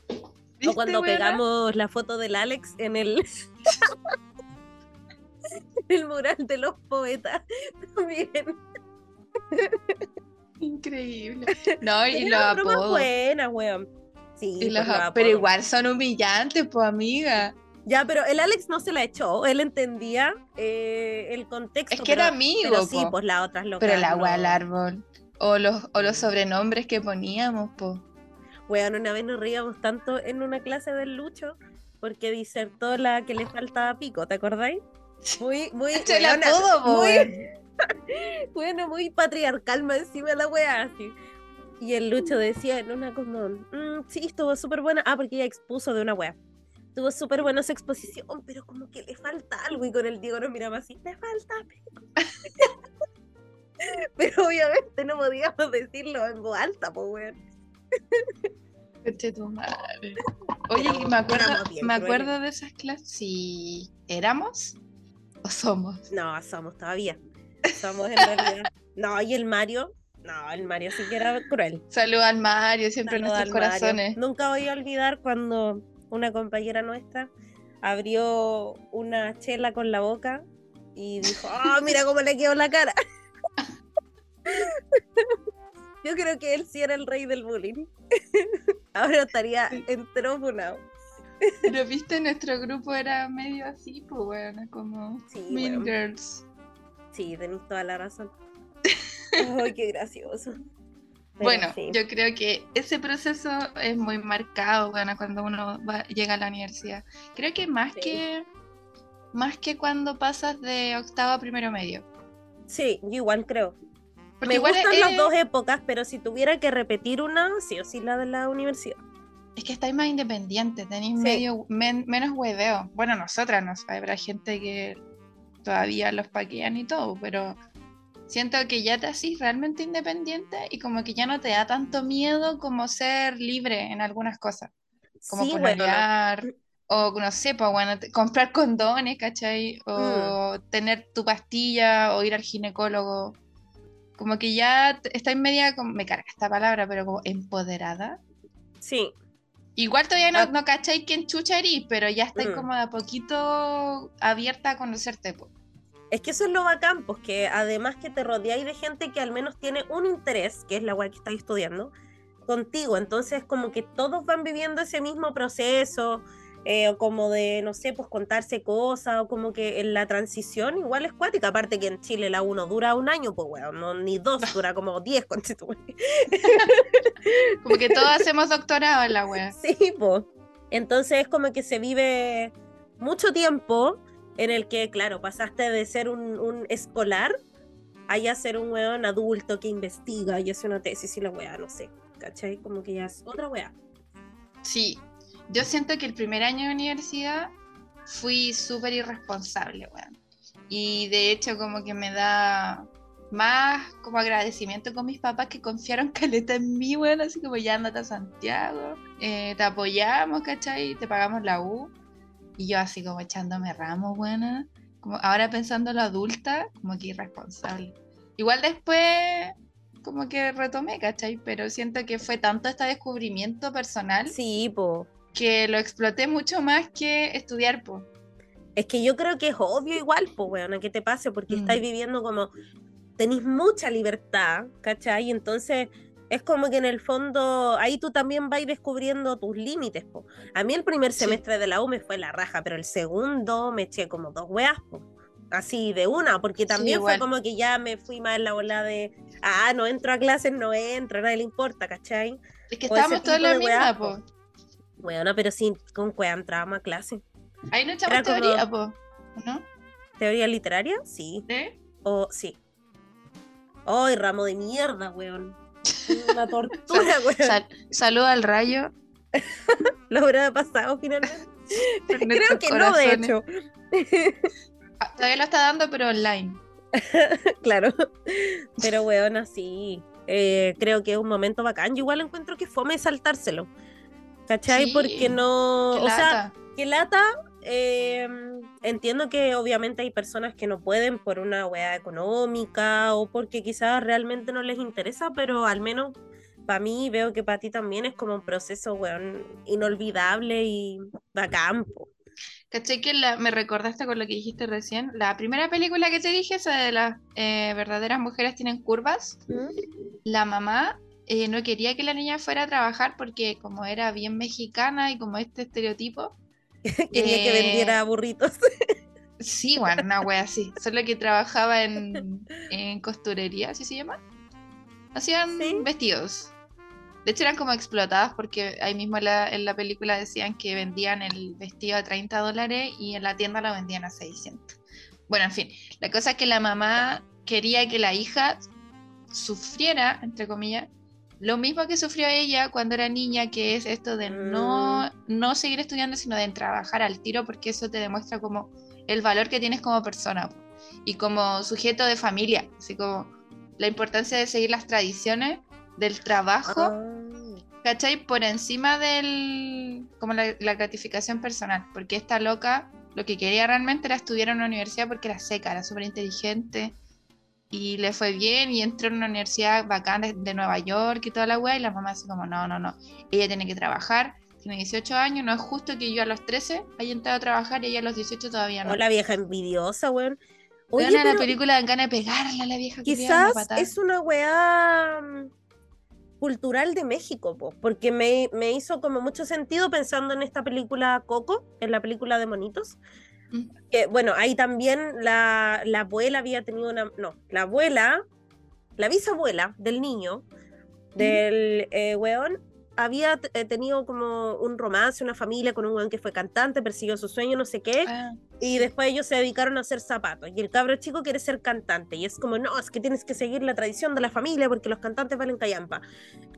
O ¿Viste, cuando weona? pegamos la foto del Alex en el, [laughs] [laughs] el mural de los poetas. [laughs] También. Increíble. [laughs] No, y los apodos. buenas, weón. Sí, Y pues, los pero igual son humillantes, pues amiga. Ya, pero el Alex no se la echó, él entendía eh, el contexto. Es que era amigo, Pero sí, po. pues las otras locas. Pero el agua al árbol. O los, o los sobrenombres que poníamos, po. Weón, una vez nos reíamos tanto en una clase del Lucho porque disertó la que le faltaba pico, ¿te acordáis? Muy, muy. Weona, po, muy- bueno, [laughs] muy patriarcal más encima de la weá, así. Y el Lucho decía en una como, "Mm, sí, estuvo súper buena. Ah, porque ella expuso de una weá. Estuvo súper buena su exposición, pero como que le falta algo. Y con el Diego nos miraba así, le falta pico". [laughs] pero obviamente no podíamos decirlo en voz alta, pues weón. Tu madre. Oye, Éramos- me acuerdo, bien me acuerdo de esas clases. Si éramos o somos. No, somos todavía. Somos en realidad. [laughs] No, y el Mario. No, el Mario sí que era cruel. Saludos al Mario, siempre en Saludo nuestros Mario. corazones. Nunca voy a olvidar cuando una compañera nuestra abrió una chela con la boca y dijo, ¡ah, [laughs] mira cómo le quedó la cara! [laughs] Yo creo que él sí era el rey del bullying. Ahora estaría entero funado. [laughs] Pero viste, nuestro grupo era medio así, pues bueno, como Sí, Mean. Girls. Sí, tenés toda la razón. [laughs] ¡Ay, qué gracioso! Pero Bueno, sí. yo creo que ese proceso es muy marcado, bueno, cuando uno va- llega a la universidad. Creo que más Sí. que más que cuando pasas de octavo a primero medio. Sí, yo igual creo. Porque Me igual gustan es, las dos épocas, pero si tuviera que repetir una, sí o sí la de la universidad. Es que estáis más independientes, tenéis Sí. medio men- menos hueveo. Bueno, nosotras no habrá gente que todavía los paquean y todo, pero siento que ya te haces realmente independiente y como que ya no te da tanto miedo como ser libre en algunas cosas. como sí, bueno, pololear, o no sé, pues bueno, comprar condones, ¿cachai? O Mm. tener tu pastilla, o ir al ginecólogo. Como que ya t- estáis media, como- me carga esta palabra, pero como empoderada. Sí, Igual todavía no, Ah. no cacháis quién chucha eres, pero ya estáis Mm. como de a poquito abierta a conocerte. po. es que eso es lo bacán, pues que además que te rodeáis de gente que al menos tiene un interés, que es la weá que estáis estudiando, contigo. Entonces, como que todos van viviendo ese mismo proceso, eh, o como de, no sé, pues contarse cosas, o como que en la transición igual es cuática. Aparte que en Chile la uno dura un año, pues weón, no, ni dos, [laughs] dura como diez, con [laughs] Como que todos [laughs] hacemos doctorado en la wea. Sí, pues. Entonces es como que se vive mucho tiempo en el que, claro, pasaste de ser un, un escolar a ya ser un weón adulto que investiga y hace una tesis y la weá, no sé. ¿Cachai? Como que ya es otra weá. Sí, yo siento que el primer año de universidad fui súper irresponsable, weón. Y de hecho como que me da más como agradecimiento con mis papás que confiaron [laughs] caleta en mí, weón, así como ya andate a Santiago, eh, te apoyamos, ¿cachai? Te pagamos la U. Y yo así como echándome ramos, weón. Como ahora pensando lo adulta, como que irresponsable. Igual después como que retomé, ¿cachai? Pero siento que fue tanto este descubrimiento personal Sí, po. Que lo exploté mucho más que estudiar, po. Es que yo creo que es obvio igual, po, weón, a que te pase, porque Mm. estáis viviendo como. Tenéis mucha libertad, ¿cachai? Entonces. Es como que en el fondo ahí tú también vas descubriendo tus límites. Po. A mí el primer Sí. semestre de la U me fue la raja, pero el segundo me eché como dos weas. po. Así de una, porque también fue igual. como que ya me fui más en la bola de, ah, no entro a clases, no entro, a nadie le importa, ¿cachai? Es que O estábamos todos en la misma, po. Bueno, pero sí, con cueva entrábamos a clase. Ahí no echamos como- teoría, po. ¿No? ¿Teoría literaria? Sí. ¿Eh? O sí. ¡Ay, ramo de mierda, weón! Una [laughs] tortura, weón. Sal- Saludo al rayo. [laughs] Lo habrá pasado finalmente. [laughs] Creo que no, de hecho. Ah, Todavía lo está dando, pero online. claro. Pero, weón, así. eh, creo que es un momento bacán. Yo igual encuentro que fome saltárselo. ¿Cachai? Sí, Porque no. O sea, que lata. eh, entiendo que obviamente hay personas que no pueden por una weá económica o porque quizás realmente no les interesa, pero al menos para mí veo que para ti también es como un proceso, weón, inolvidable y bacán. ¿Cachai que la- me recordaste con lo que dijiste recién? La primera película que te dije, esa de las eh, verdaderas mujeres tienen curvas, la mamá eh, no quería que la niña fuera a trabajar porque como era bien mexicana y como este estereotipo, [laughs] Quería que Eh, vendiera burritos. sí, bueno, una wea así, solo que trabajaba en, en costurería, ¿así se llama? Hacían Sí. vestidos. De hecho eran como explotadas porque ahí mismo en la, en la película decían que vendían el vestido a 30 dólares y en la tienda lo vendían a 600. Bueno, en fin, la cosa es que la mamá quería que la hija sufriera, entre comillas, lo mismo que sufrió ella cuando era niña, que es esto de no, no seguir estudiando, sino de trabajar al tiro, porque eso te demuestra como el valor que tienes como persona y como sujeto de familia, así como la importancia de seguir las tradiciones del trabajo, Ah, ¿cachai? Por encima del, como la, la gratificación personal, porque esta loca lo que quería realmente era estudiar en una universidad porque era seca, era súper inteligente y le fue bien y entró en una universidad bacán de, de Nueva York y toda la weá y la mamá así como, no, no, no, ella tiene que trabajar, tiene 18 años, no es justo que yo a los 13 haya entrado a trabajar y ella a los 18 todavía no. Hola vieja envidiosa, weón. Oye, la película dan ganas de pegarla a la vieja quizás es una weá mm, cultural de México, po, porque me, me hizo como mucho sentido pensando en esta película Coco, en la película de monitos. Mm. Que bueno, ahí también la, la abuela había tenido una. No, la abuela, la bisabuela del niño, del eh, weón, había eh, tenido como un romance, una familia con un weón que fue cantante, persiguió su sueño, no sé qué. Ah, Y después ellos se dedicaron a hacer zapatos. Y el cabro chico quiere ser cantante. Y es como, no, es que tienes que seguir la tradición de la familia porque los cantantes valen callampa.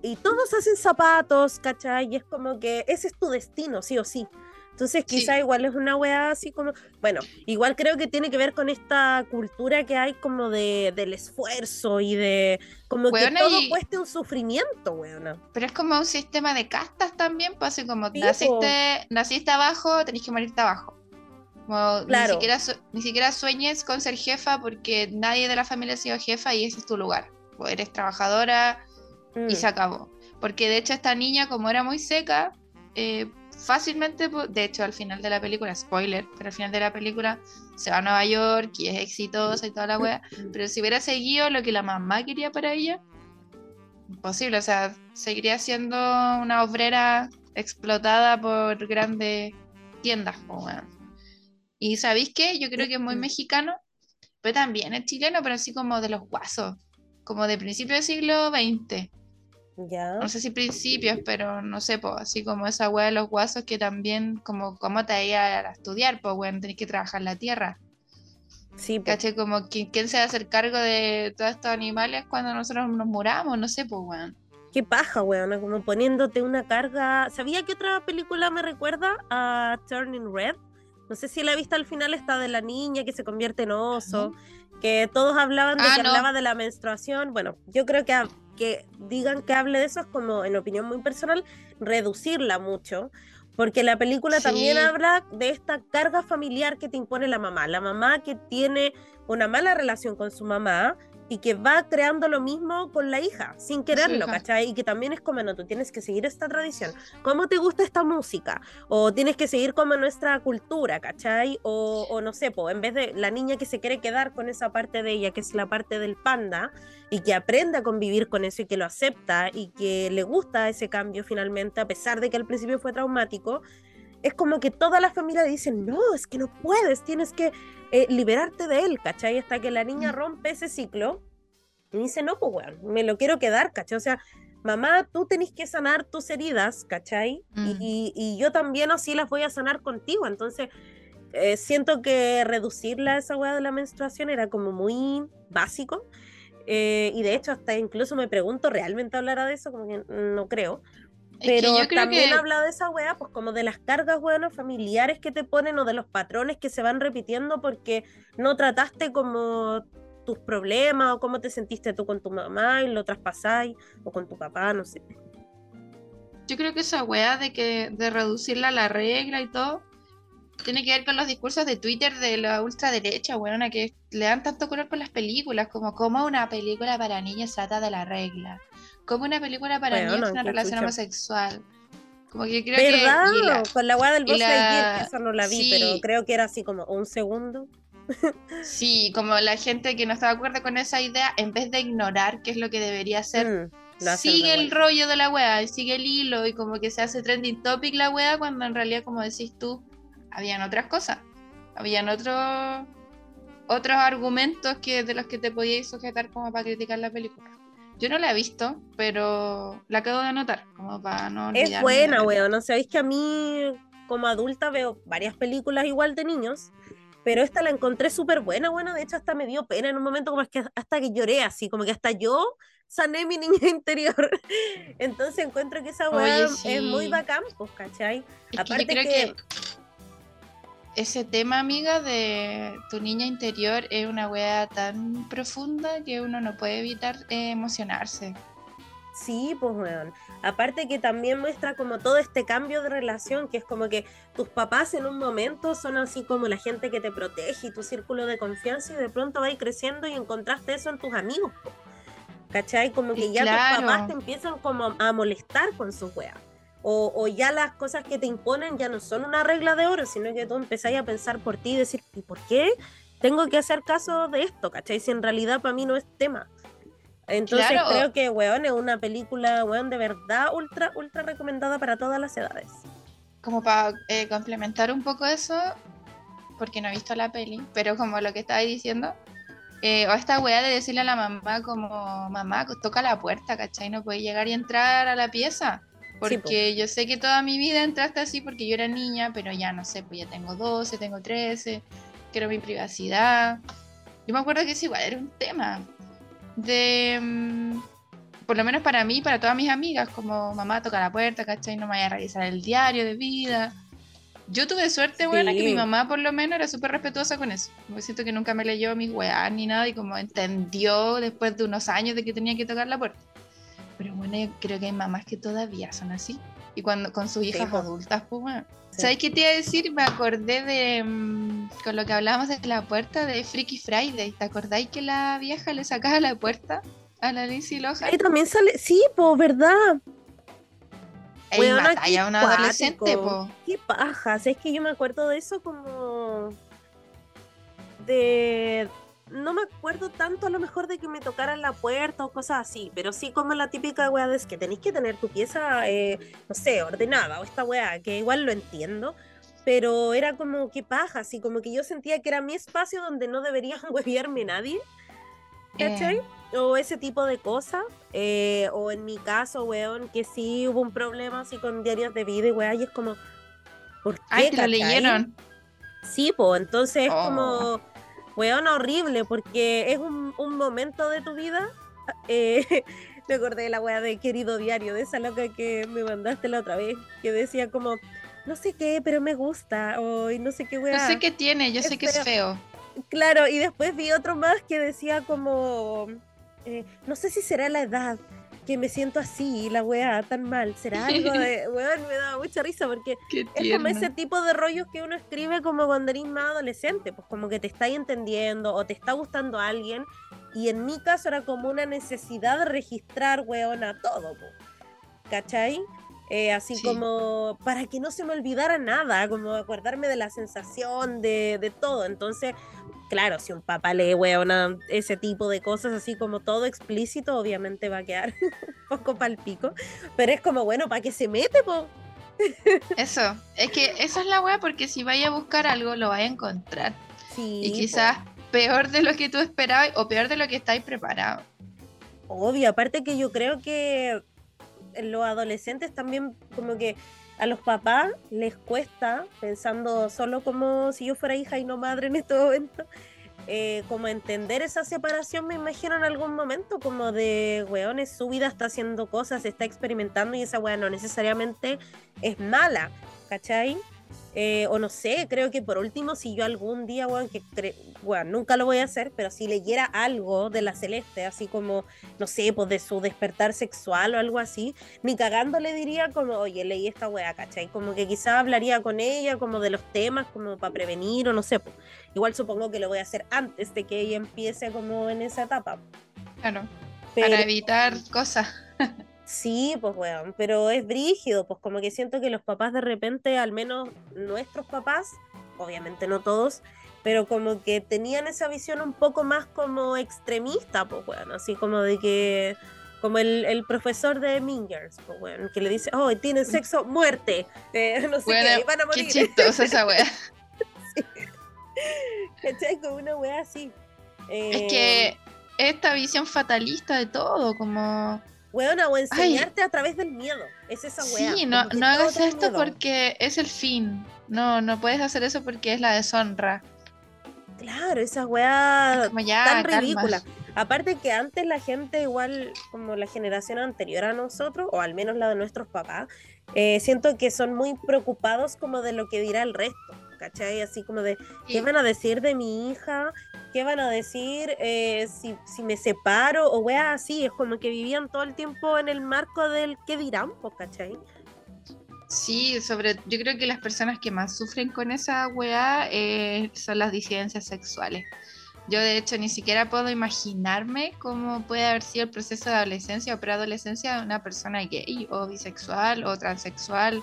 Y todos hacen zapatos, ¿cachai? Y es como que ese es tu destino, sí o sí. Entonces Sí. quizá igual es una weá así como, bueno, igual creo que tiene que ver con esta cultura que hay como de, del esfuerzo y de como Weona, que todo y- cueste un sufrimiento, weona. Pero es como un sistema de castas también, pues así como Sí, naciste, naciste abajo, tenés que morirte abajo. Como Claro. ni, siquiera ni siquiera sueñes con ser jefa porque nadie de la familia ha sido jefa y ese es tu lugar. O eres trabajadora y Mm. se acabó. Porque de hecho esta niña, como era muy seca, eh, fácilmente, po- de hecho al final de la película, spoiler, pero al final de la película se va a Nueva York y es exitosa y toda la wea. [laughs] Pero si hubiera seguido lo que la mamá quería para ella, imposible. O sea, seguiría siendo una obrera explotada por grandes tiendas. weón. Y ¿sabéis qué? Yo creo que es muy Mm. mexicano, pero también es chileno, pero así como de los guasos, como de principio del siglo XX. Ya. No sé si principios, pero no sé, pues así como esa wea de los guasos que también, como, como te iba a estudiar, pues bueno, tenés que trabajar la tierra. Sí, po. ¿Caché? Como quién se va a hacer cargo de todos estos animales cuando nosotros nos muramos, no sé, pues weón. Qué paja, weona, como poniéndote una carga. ¿Sabía que otra película me recuerda a Turning Red? No sé si la viste al final, esta de la niña que se convierte en oso, que todos hablaban de Ah, que no. hablaba de la menstruación. Bueno, yo creo que, que digan que hable de eso es como, en opinión muy personal, reducirla mucho. Porque la película también habla de esta carga familiar que te impone la mamá. La mamá que tiene una mala relación con su mamá y que va creando lo mismo con la hija, sin quererlo. ¿cachai? Y que también es como, no, tú tienes que seguir esta tradición. ¿Cómo te gusta esta música? O tienes que seguir como nuestra cultura, ¿cachai? O, o no sé, po, en vez de la niña que se quiere quedar con esa parte de ella, que es la parte del panda, y que aprende a convivir con eso y que lo acepta y que le gusta ese cambio finalmente, a pesar de que al principio fue traumático, es como que toda la familia dice, no, es que no puedes, tienes que eh, liberarte de él, ¿cachai? Hasta que la niña Mm. rompe ese ciclo y dice, no, pues, weón, me lo quiero quedar, ¿cachai? O sea, mamá, tú tenés que sanar tus heridas, ¿cachai? Mm. Y, y yo también así las voy a sanar contigo, entonces eh, siento que reducirla a esa weá de la menstruación era como muy básico. eh, y de hecho, hasta incluso me pregunto, ¿realmente hablará de eso? Como que no creo. Es que Pero yo creo también que habla de esa wea, pues como de las cargas, weón, familiares que te ponen o de los patrones que se van repitiendo porque no trataste como tus problemas o cómo te sentiste tú con tu mamá y lo traspasáis o con tu papá, no sé. yo creo que esa weá de que de reducirla a la regla y todo tiene que ver con los discursos de Twitter de la ultraderecha, weona, que le dan tanto color con las películas, como como una película para niños trata de la regla, como una película para Bueno, niños una relación homosexual. Como que creo ¿Verdad? que... la- Con la weá del Buzz la- que esa no la vi, sí. pero creo que era así como un segundo. sí, como la gente que no está de acuerdo con esa idea, en vez de ignorar qué es lo que debería hacer, Mm, sigue el rollo de la wea, y sigue el hilo y como que se hace trending topic la wea cuando en realidad, como decís tú, habían otras cosas. Habían otros otros argumentos que de los que te podíais sujetar como para criticar la película. Yo no la he visto, pero la acabo de anotar, como para no Es buena, weón. No sabéis que a mí, como adulta, veo varias películas igual de niños, pero esta la encontré súper buena, bueno. De hecho, hasta me dio pena en un momento, como es que hasta que lloré así, como que hasta yo sané mi [laughs] niña interior. Entonces encuentro que esa weá es muy bacán, pues, ¿cachai? Es que Aparte yo creo que- que... ese tema, amiga, de tu niña interior es una wea tan profunda que uno no puede evitar eh, emocionarse. Sí, pues weón. Aparte que también muestra como todo este cambio de relación, que es como que tus papás en un momento son así como la gente que te protege y tu círculo de confianza y de pronto vas creciendo y encontraste eso en tus amigos. ¿Cachai? Como que Y ya tus papás te empiezan como a molestar con sus weas. O, o ya las cosas que te imponen ya no son una regla de oro, sino que tú empezás a pensar por ti y decir, ¿y por qué tengo que hacer caso de esto? ¿Cachai? Si en realidad para mí no es tema. Entonces Claro. creo que, weón, es una película, weón, de verdad ultra, ultra recomendada para todas las edades. Como para eh, complementar un poco eso, porque no he visto la peli, pero como lo que estaba diciendo, eh, o esta wea de decirle a la mamá como, mamá, toca la puerta, ¿cachai? No puedes llegar y entrar a la pieza. Sí. Porque yo sé que toda mi vida entraste así porque yo era niña, pero ya no sé, pues ya tengo 12, tengo 13, quiero mi privacidad. Yo me acuerdo que eso igual era un tema de, mm, por lo menos para mí, para todas mis amigas, como mamá toca la puerta, ¿cachai? No me vaya a revisar el diario de vida. Yo tuve suerte, buena, que mi mamá por lo menos era súper respetuosa con eso. Me siento que nunca me leyó mis weas ni nada y como entendió después de unos años de que tenía que tocar la puerta. Pero bueno, yo creo que hay mamás que todavía son así. Y cuando con sus hijas adultas, pues bueno. Sí. ¿Sabes qué te iba a decir? Me acordé de, mm, con lo que hablábamos de la puerta de Freaky Friday. ¿Te acordáis que la vieja le sacaba la puerta a la Lindsay Lohan? Ahí también sale, sí, pues, ¿verdad? Ey, a una cuático. adolescente, po. Qué pajas, es que yo me acuerdo de eso como de no me acuerdo tanto a lo mejor de que me tocaran la puerta o cosas así, pero sí como la típica weá de es que tenéis que tener tu pieza, eh, no sé, ordenada o esta weá, que igual lo entiendo, pero era como que paja, así como que yo sentía que era mi espacio donde no debería [laughs] hueviarme nadie, ¿cachai? Eh, o ese tipo de cosas. eh, o en mi caso, weón, que sí hubo un problema así con diarios de vida y weón, y es como, ¿por qué? Ay, te lo leyeron. Sí, pues entonces es Oh. como, weón, horrible, porque es un, un momento de tu vida. [laughs] Eh, [laughs] me acordé de la weá de querido diario, de esa loca que me mandaste la otra vez, que decía como, no sé qué, pero me gusta, o no sé qué Yo weá. sé que tiene, yo es sé que es feo. Claro, y después vi otro más que decía como, eh, no sé si será la edad que me siento así, la weá, tan mal, será [laughs] algo de, weón, me daba mucha risa porque es como ese tipo de rollos que uno escribe como cuando eres más adolescente, pues como que te estáis entendiendo o te está gustando alguien, y en mi caso era como una necesidad de registrar, weón, a todo, po, ¿cachai? Eh, así Sí. como para que no se me olvidara nada, como acordarme de la sensación, de, de todo. Entonces, claro, si un papá lee, weona, ese tipo de cosas, así como todo explícito, obviamente va a quedar [laughs] un poco palpico. Pero es como, bueno, ¿para qué se mete, po? Eso, es que esa es la weá porque si vaya a buscar algo lo vaya a encontrar. Sí, y po. quizás peor de lo que tú esperabas o peor de lo que estáis preparados. Obvio, aparte que yo creo que los adolescentes también como que a los papás les cuesta, pensando solo como si yo fuera hija y no madre en este momento, eh, como entender esa separación, me imagino en algún momento, como de, weones, su vida está haciendo cosas, está experimentando y esa weá no necesariamente es mala, ¿cachai? Eh, o no sé, creo que por último, si yo algún día, weón, que cre- weón, nunca lo voy a hacer, pero si leyera algo de la Celeste, así como, no sé, pues de su despertar sexual o algo así, ni cagando le diría como, oye, leí esta weá, ¿cachai? Como que quizá hablaría con ella como de los temas, como para prevenir o no sé, pues. Igual supongo que lo voy a hacer antes de que ella empiece como en esa etapa. Claro. Para evitar cosas. [laughs] Sí, pues weón, pero es brígido, pues como que siento que los papás de repente, al menos nuestros papás, obviamente no todos, pero como que tenían esa visión un poco más como extremista, pues weón, así como de que, como el, profesor de Mingers, pues weón, que le dice, oh, tienen sexo, muerte, eh, [laughs] no sé qué, van a morir. Qué chistosa esa [laughs] wea. sí. ¿Cachai? Como una wea así. es que eh, esta visión fatalista de todo, como Weona, o enseñarte a través del miedo. Es esa weá. Sí, no, no hagas esto porque es el fin. No, no puedes hacer eso porque es la deshonra. Claro, esa weá tan ridícula. Aparte que antes la gente, igual como la generación anterior a nosotros, o al menos la de nuestros papás, eh, siento que son muy preocupados como de lo que dirá el resto. ¿Cachai? Así como de, ¿qué van a decir de mi hija? ¿Qué van a decir eh, si, si, me separo? O weá, así, es como que vivían todo el tiempo en el marco del qué dirán, ¿cachai? Sí, sobre, yo creo que las personas que más sufren con esa weá eh, son las disidencias sexuales. Yo de hecho ni siquiera puedo imaginarme cómo puede haber sido el proceso de adolescencia o preadolescencia de una persona gay o bisexual o transexual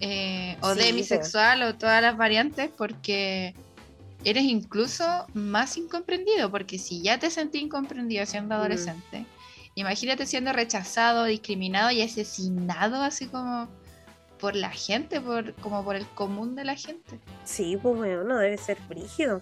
eh, o demisexual o todas las variantes porque eres incluso más incomprendido, porque si ya te sentí incomprendido siendo mm. adolescente, imagínate siendo rechazado, discriminado y asesinado así como por la gente, por, como por el común de la gente. Sí, pues bueno, debe ser frígido.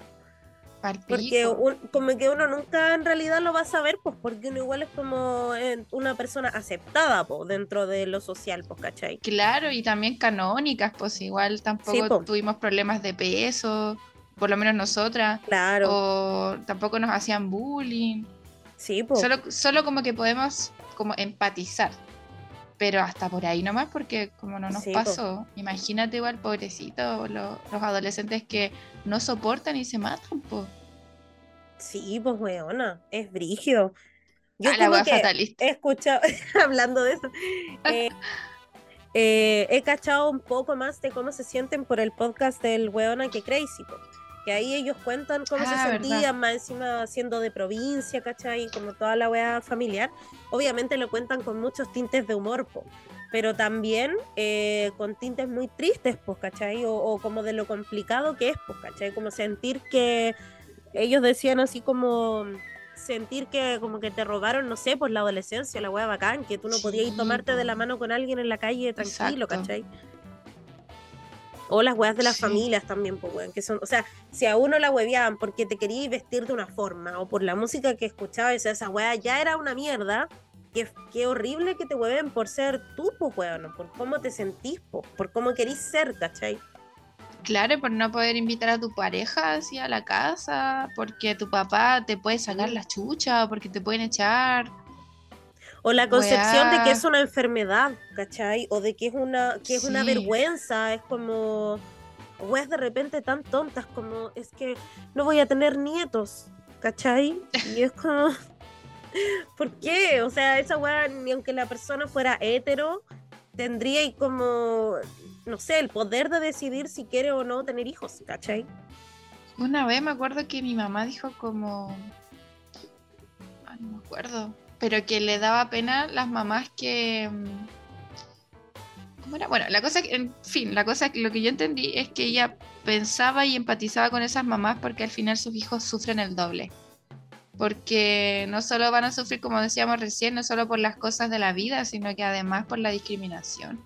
Porque como que uno nunca en realidad lo va a saber, pues porque uno igual es como eh, una persona aceptada pues, dentro de lo social, pues, ¿cachai? Claro, y también canónicas, pues igual tampoco tuvimos problemas de peso, por lo menos nosotras. Claro. O tampoco nos hacían bullying. Sí, pues. Solo, solo como que podemos como empatizar. Pero hasta por ahí nomás, porque como no nos pasó, imagínate igual, pobrecito, los adolescentes que no soportan y se matan, pues. Sí, pues weona, es brígido. Yo ah, como que he escuchado, [laughs] hablando de eso, eh, [laughs] eh, he cachado un poco más de cómo se sienten por el podcast del weona que crazy, pues que ahí ellos cuentan cómo se ah, sentían, más encima siendo de provincia, ¿cachai? Como toda la weá familiar. Obviamente lo cuentan con muchos tintes de humor, po, pero también eh, con tintes muy tristes, pues, ¿cachai? O, como de lo complicado que es, pues, ¿cachai? Como sentir que ellos decían así como sentir que como que te robaron, no sé, pues la adolescencia, la weá bacán, que tú no podías ir tomarte de la mano con alguien en la calle tranquilo, ¿cachai? O las weas de las familias también, pues, weón, que son, o sea, si a uno la hueveaban porque te querías vestir de una forma o por la música que escuchabas, esa wea ya era una mierda, qué, qué horrible que te hueven por ser tú, pues, weón, por cómo te sentís, pues, por cómo querís ser, ¿cachai? Claro, por no poder invitar a tu pareja así a la casa, porque tu papá te puede sacar la chucha, porque te pueden echar. O la concepción de que es una enfermedad, ¿cachai? O de que es una, que es una vergüenza, es como weas de repente tan tontas como es que no voy a tener nietos, ¿cachai? Y es como, [laughs] ¿por qué? O sea, esa wea, ni aunque la persona fuera hetero, tendría y como, no sé, el poder de decidir si quiere o no tener hijos, ¿cachai? Una vez me acuerdo que mi mamá dijo como, no me acuerdo, pero que le daba pena las mamás que... Mm, ¿Cómo era? Bueno, la cosa, en fin, la cosa, lo que yo entendí es que ella pensaba y empatizaba con esas mamás porque al final sus hijos sufren el doble. Porque no solo van a sufrir, como decíamos recién, no solo por las cosas de la vida, sino que además por la discriminación.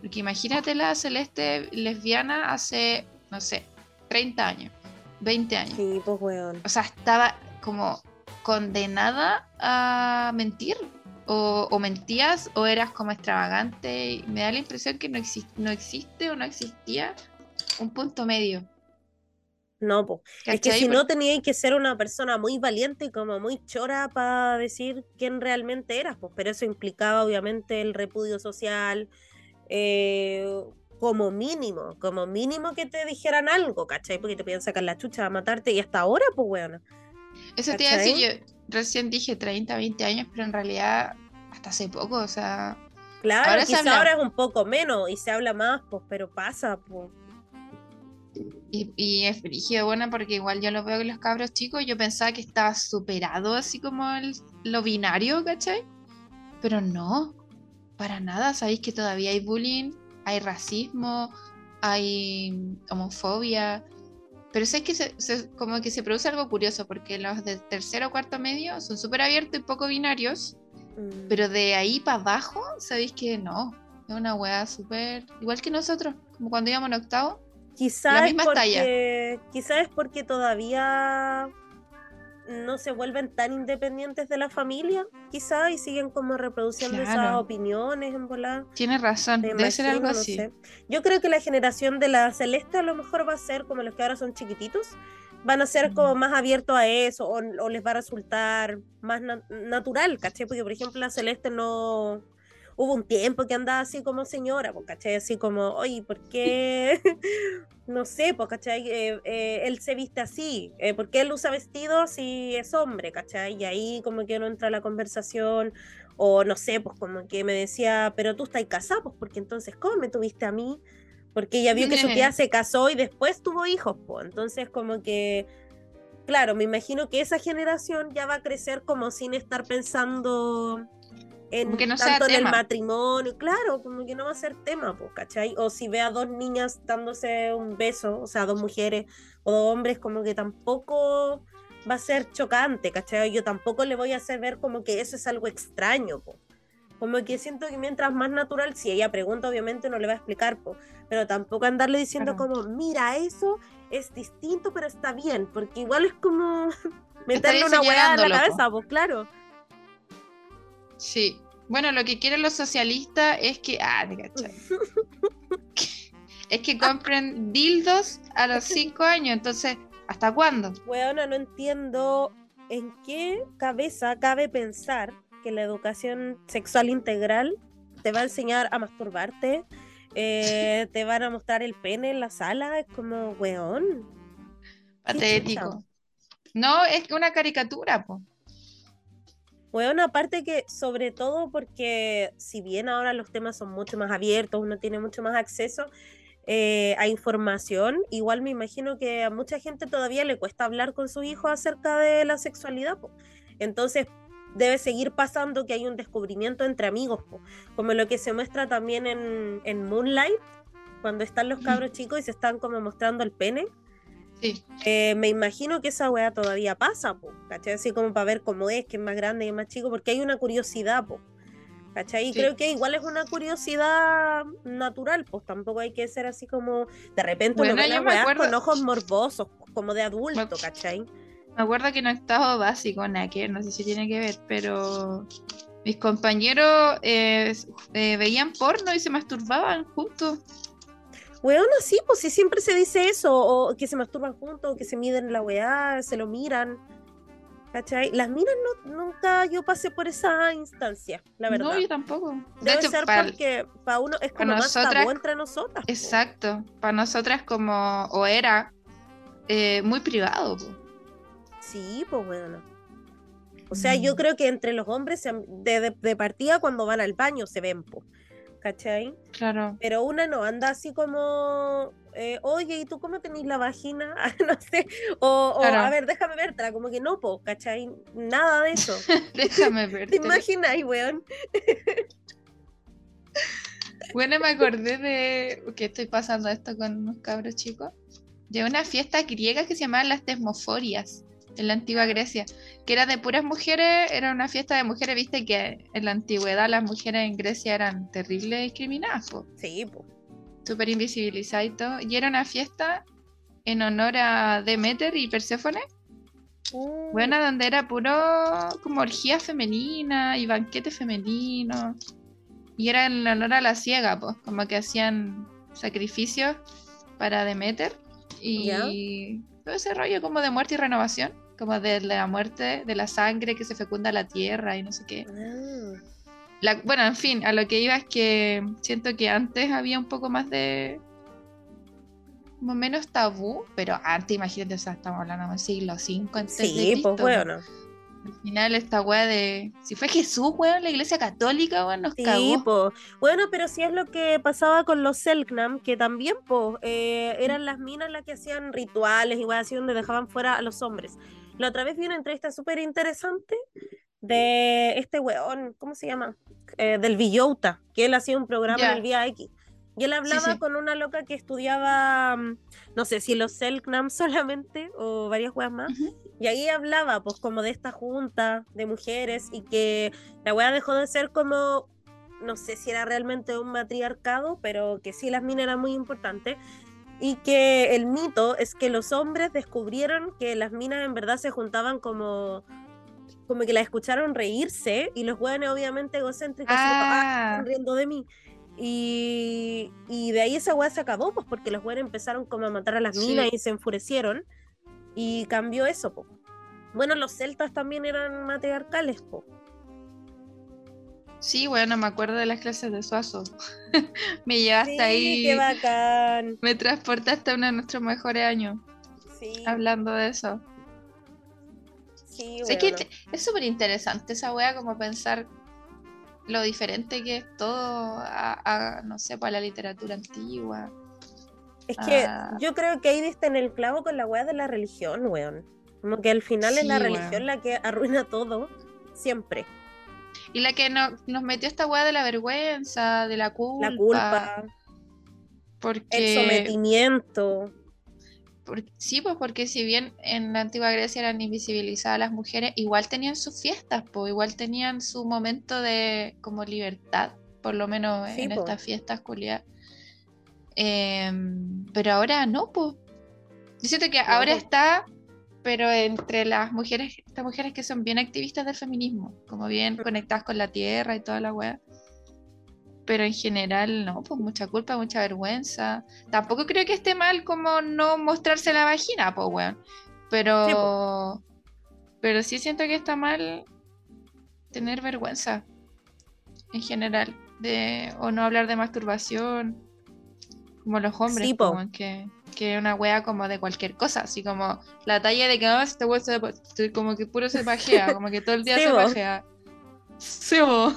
Porque imagínate la Celeste lesbiana hace, no sé, 30 años, 20 años. Sí, pues, weón. O sea, estaba como condenada a mentir. O, mentías o eras como extravagante. me da la impresión que no, no existe o no existía un punto medio. No, pues es que si no teníais que ser una persona muy valiente y como muy chora para decir quién realmente eras, pues, pero eso implicaba obviamente el repudio social, eh, como mínimo, como mínimo que te dijeran algo, ¿cachai? Porque te podían sacar la chucha a matarte y hasta ahora, pues, bueno. Eso te iba a decir, yo recién dije 30, 20 años, pero en realidad hasta hace poco, o sea... Claro, ahora, ahora es un poco menos y se habla más, pues, pero pasa, pues. Y, y es brígido, bueno, porque igual yo lo veo que los cabros chicos, yo pensaba que estaba superado así como el, lo binario, ¿cachai? Pero no, para nada, sabéis que todavía hay bullying, hay racismo, hay homofobia, pero sé que se, se- como que se produce algo curioso, porque los de tercero o cuarto medio son súper abiertos y poco binarios, Mm. pero de ahí para abajo, sabéis que no, es una weá súper, igual que nosotros, como cuando íbamos en octavo. Quizás porque, quizás es porque todavía no se vuelven tan independientes de la familia, quizás, y siguen como reproduciendo esas Claro. opiniones en volar. Tienes razón, Me debe ser algo imagino, no así. sé. Yo creo que la generación de la Celeste a lo mejor va a ser como los que ahora son chiquititos, van a ser como Mm. más abiertos a eso, o, o les va a resultar más na- natural, ¿cachai? Porque, por ejemplo, la Celeste no... Hubo un tiempo que andaba así como señora, pues, ¿cachai? Así como, oye, ¿por qué? [laughs] no sé, pues, ¿cachai? Eh, eh, él se viste así, eh, ¿por qué él usa vestidos si es hombre, ¿cachai? Y ahí como que no entra la conversación, o no sé, pues como que me decía, pero tú estás casada, pues porque entonces, ¿cómo me tuviste a mí? Porque ella vio que su tía [laughs] se casó y después tuvo hijos, pues entonces como que, claro, me imagino que esa generación ya va a crecer como sin estar pensando en que no tanto en el matrimonio, claro, como que no va a ser tema, pues, ¿cachai? O si ve a dos niñas dándose un beso, o sea, dos mujeres o dos hombres, como que tampoco va a ser chocante, ¿cachai? Yo tampoco le voy a hacer ver como que eso es algo extraño, po. Como que siento que mientras más natural, si ella pregunta, obviamente no le va a explicar, po, pero tampoco andarle diciendo Claro. como, mira, eso es distinto, pero está bien, porque igual es como [laughs] meterle una weá en la cabeza, pues claro. Sí. Bueno, lo que quieren los socialistas es que. Ah, te cachai. [laughs] es que compren dildos a los 5 años. Entonces, ¿hasta cuándo? Weona, no entiendo en qué cabeza cabe pensar que la educación sexual integral te va a enseñar a masturbarte, eh, [laughs] te van a mostrar el pene en la sala, es como, weón. Patético. No, es que una caricatura, po. Weón, aparte que sobre todo porque si bien ahora los temas son mucho más abiertos, uno tiene mucho más acceso eh, a información, igual me imagino que a mucha gente todavía le cuesta hablar con sus hijos acerca de la sexualidad, po. Entonces debe seguir pasando que hay un descubrimiento entre amigos, po. como lo que se muestra también en, en Moonlight, cuando están los cabros chicos y se están como mostrando el pene. Sí. Eh, me imagino que esa weá todavía pasa, po, ¿cachai? Así como para ver cómo es, que es más grande y es más chico, porque hay una curiosidad, po, ¿cachai? Y Sí. creo que igual es una curiosidad natural, pues tampoco hay que ser así como, de repente Bueno, uno ve acuerdo- con ojos morbosos, como de adulto, Me- ¿cachai? Me acuerdo que en octavo básico, ver, no sé si tiene que ver, pero mis compañeros eh, eh, veían porno y se masturbaban juntos. Weón, sí, pues sí, siempre se dice eso, o que se masturban juntos, o que se miden la weá, se lo miran, ¿cachai? Las miras no, nunca yo pasé por esa instancia, la verdad. No, yo tampoco. De Debe hecho, ser porque para uno es como más nosotras- tabú entre nosotras. po. exacto, para nosotras como, o era, eh, muy privado. po. Sí, pues bueno. O sea, yo Mm. creo que entre los hombres de, de- de partida cuando van al baño se ven, po, ¿cachai? Claro. Pero una no anda así como, eh, oye, ¿y tú cómo tenés la vagina? [laughs] no sé, o, o, Claro. a ver, déjame vértela, como que no, po, ¿cachai? Nada de eso. [laughs] Déjame ver. [laughs] ¿Te imaginas, weón? Bueno, me acordé de que estoy pasando esto con unos cabros chicos. De una fiesta griega que se llamaban las Tesmoforias en la antigua Grecia, que era de puras mujeres, era una fiesta de mujeres, viste que en la antigüedad las mujeres en Grecia eran terribles discriminadas, po, Sí, po. súper invisibilizadas y todo. Y era una fiesta en honor a Demeter y Perséfone, Mm, buena donde era puro como orgía femenina y banquete femenino. Y era en honor a la ciega, pues, como que hacían sacrificios para Demeter y todo ese rollo como de muerte y renovación, como de la muerte, de la sangre que se fecunda la tierra y no sé qué. ah, La- bueno, en fin, a lo que iba es que siento que antes había un poco más de. como menos tabú, pero antes, imagínate, o sea, estamos hablando del siglo V antes de Sí, Cristo, pues bueno. Al final esta weá de... Si fue Jesús, weón, la iglesia católica, weón, nos Sí, cagó. po. Bueno, pero sí es lo que pasaba con los Selknam, que también, po, eh, eran las minas las que hacían rituales, igual así, donde dejaban fuera a los hombres. La otra vez vi una entrevista súper interesante de este weón, ¿cómo se llama? Eh, del Villota, que él hacía un programa Ya. en el Vía X. Y él hablaba sí. con una loca que estudiaba, mm, no sé si los Selknam [laughs] solamente o varias weas más. Ujú. Y ahí hablaba, pues, como de esta junta de mujeres y que la weá dejó de ser como, no sé si era realmente un matriarcado, pero que sí las minas eran muy importantes. Y que el mito es que los hombres descubrieron que las minas en verdad se juntaban como, como que las escucharon reírse y los weones obviamente egocéntricos "Ah, Ah, están riendo de mí. Y, y de ahí esa weá se acabó, pues porque los weones empezaron como a matar a las Sí. minas y se enfurecieron. Y cambió eso, po. Bueno, los celtas también eran matriarcales, po. Sí, bueno, me acuerdo de las clases de Suazo. [laughs] me llevaste Sí, ahí, qué bacán. me transportaste a uno de nuestros mejores años Sí, hablando de eso. sí, que te- es súper interesante esa wea, como pensar lo diferente que es todo a, a, no sé, para la literatura antigua. Es que Ah. yo creo que ahí diste en el clavo con la weá de la religión, weón. Como que al final es la weón. religión la que arruina todo, siempre. Y la que no- nos metió esta weá de la vergüenza, de la culpa. La culpa, el Porque, sometimiento. por- sí, pues porque si bien en la antigua Grecia eran invisibilizadas las mujeres, igual tenían sus fiestas, pues igual tenían su momento de como libertad, por lo menos Sí, en po. estas fiestas culiadas. Em, pero ahora no, pues. Yo siento que ahora está, pero entre las mujeres, estas mujeres que son bien activistas del feminismo, como bien conectadas con la tierra y toda la weá. Pero en general, no, pues mucha culpa, mucha vergüenza. Tampoco creo que esté mal como no mostrarse la vagina, pues weón. Pero, pero sí siento que está mal tener vergüenza en general. De, o no hablar de masturbación. Como los hombres, Sí, po. como que, que una wea como de cualquier cosa, así como la talla de que ah, este wea se- como que puro se pajea, [laughs] como que todo el día Sí, se po. pajea. Sí, po. Sí,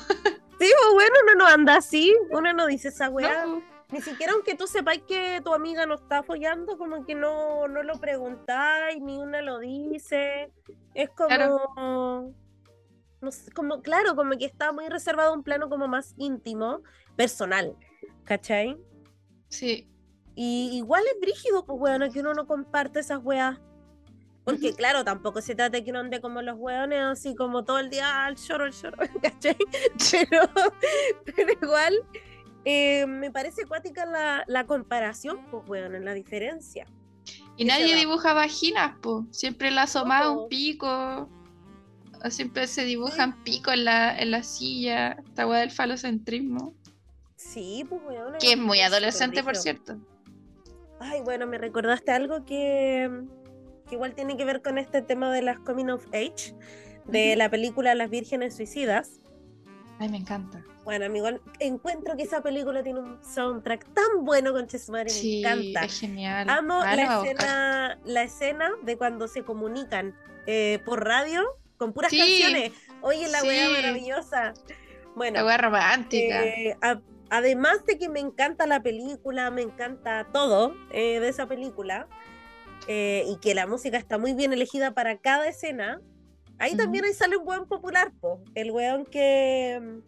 pues bueno, uno no anda así, uno no dice esa weá. No. Ni siquiera aunque tú sepáis que tu amiga no está follando, como que no, no lo preguntáis, ni una lo dice. Es como. Claro. No sé, como, claro, como que está muy reservado un plano como más íntimo, personal. ¿Cachai? Sí, Y igual es brígido, pues bueno, que uno no comparte esas weas. Porque claro, tampoco se trata de que uno ande como los weones, así como todo el día al choro, al choro, [laughs] ¿cachai? Pero, pero igual eh, me parece acuática la, la comparación, pues weón, en la diferencia. Y nadie dibuja vaginas, po. Siempre la asomaba po. un pico. Siempre se dibujan pico en la, en la silla. Esta weá del falocentrismo. Sí, pues weón. Que es muy adolescente, por cierto. Ay, bueno, me recordaste algo que, que igual tiene que ver con este tema de las coming of age, de la película Las Vírgenes Suicidas. Ay, me encanta. Bueno, amigo, encuentro que esa película tiene un soundtrack tan bueno con Chesumare, Sí, me encanta. es genial. Amo la escena, la escena de cuando se comunican eh, por radio con puras Sí, canciones. Oye, la weá sí. maravillosa. Bueno, La weá romántica. eh, a- además de que me encanta la película, me encanta todo eh, de esa película, eh, y que la música está muy bien elegida para cada escena, ahí también ahí sale un weón popular, po. el weón que,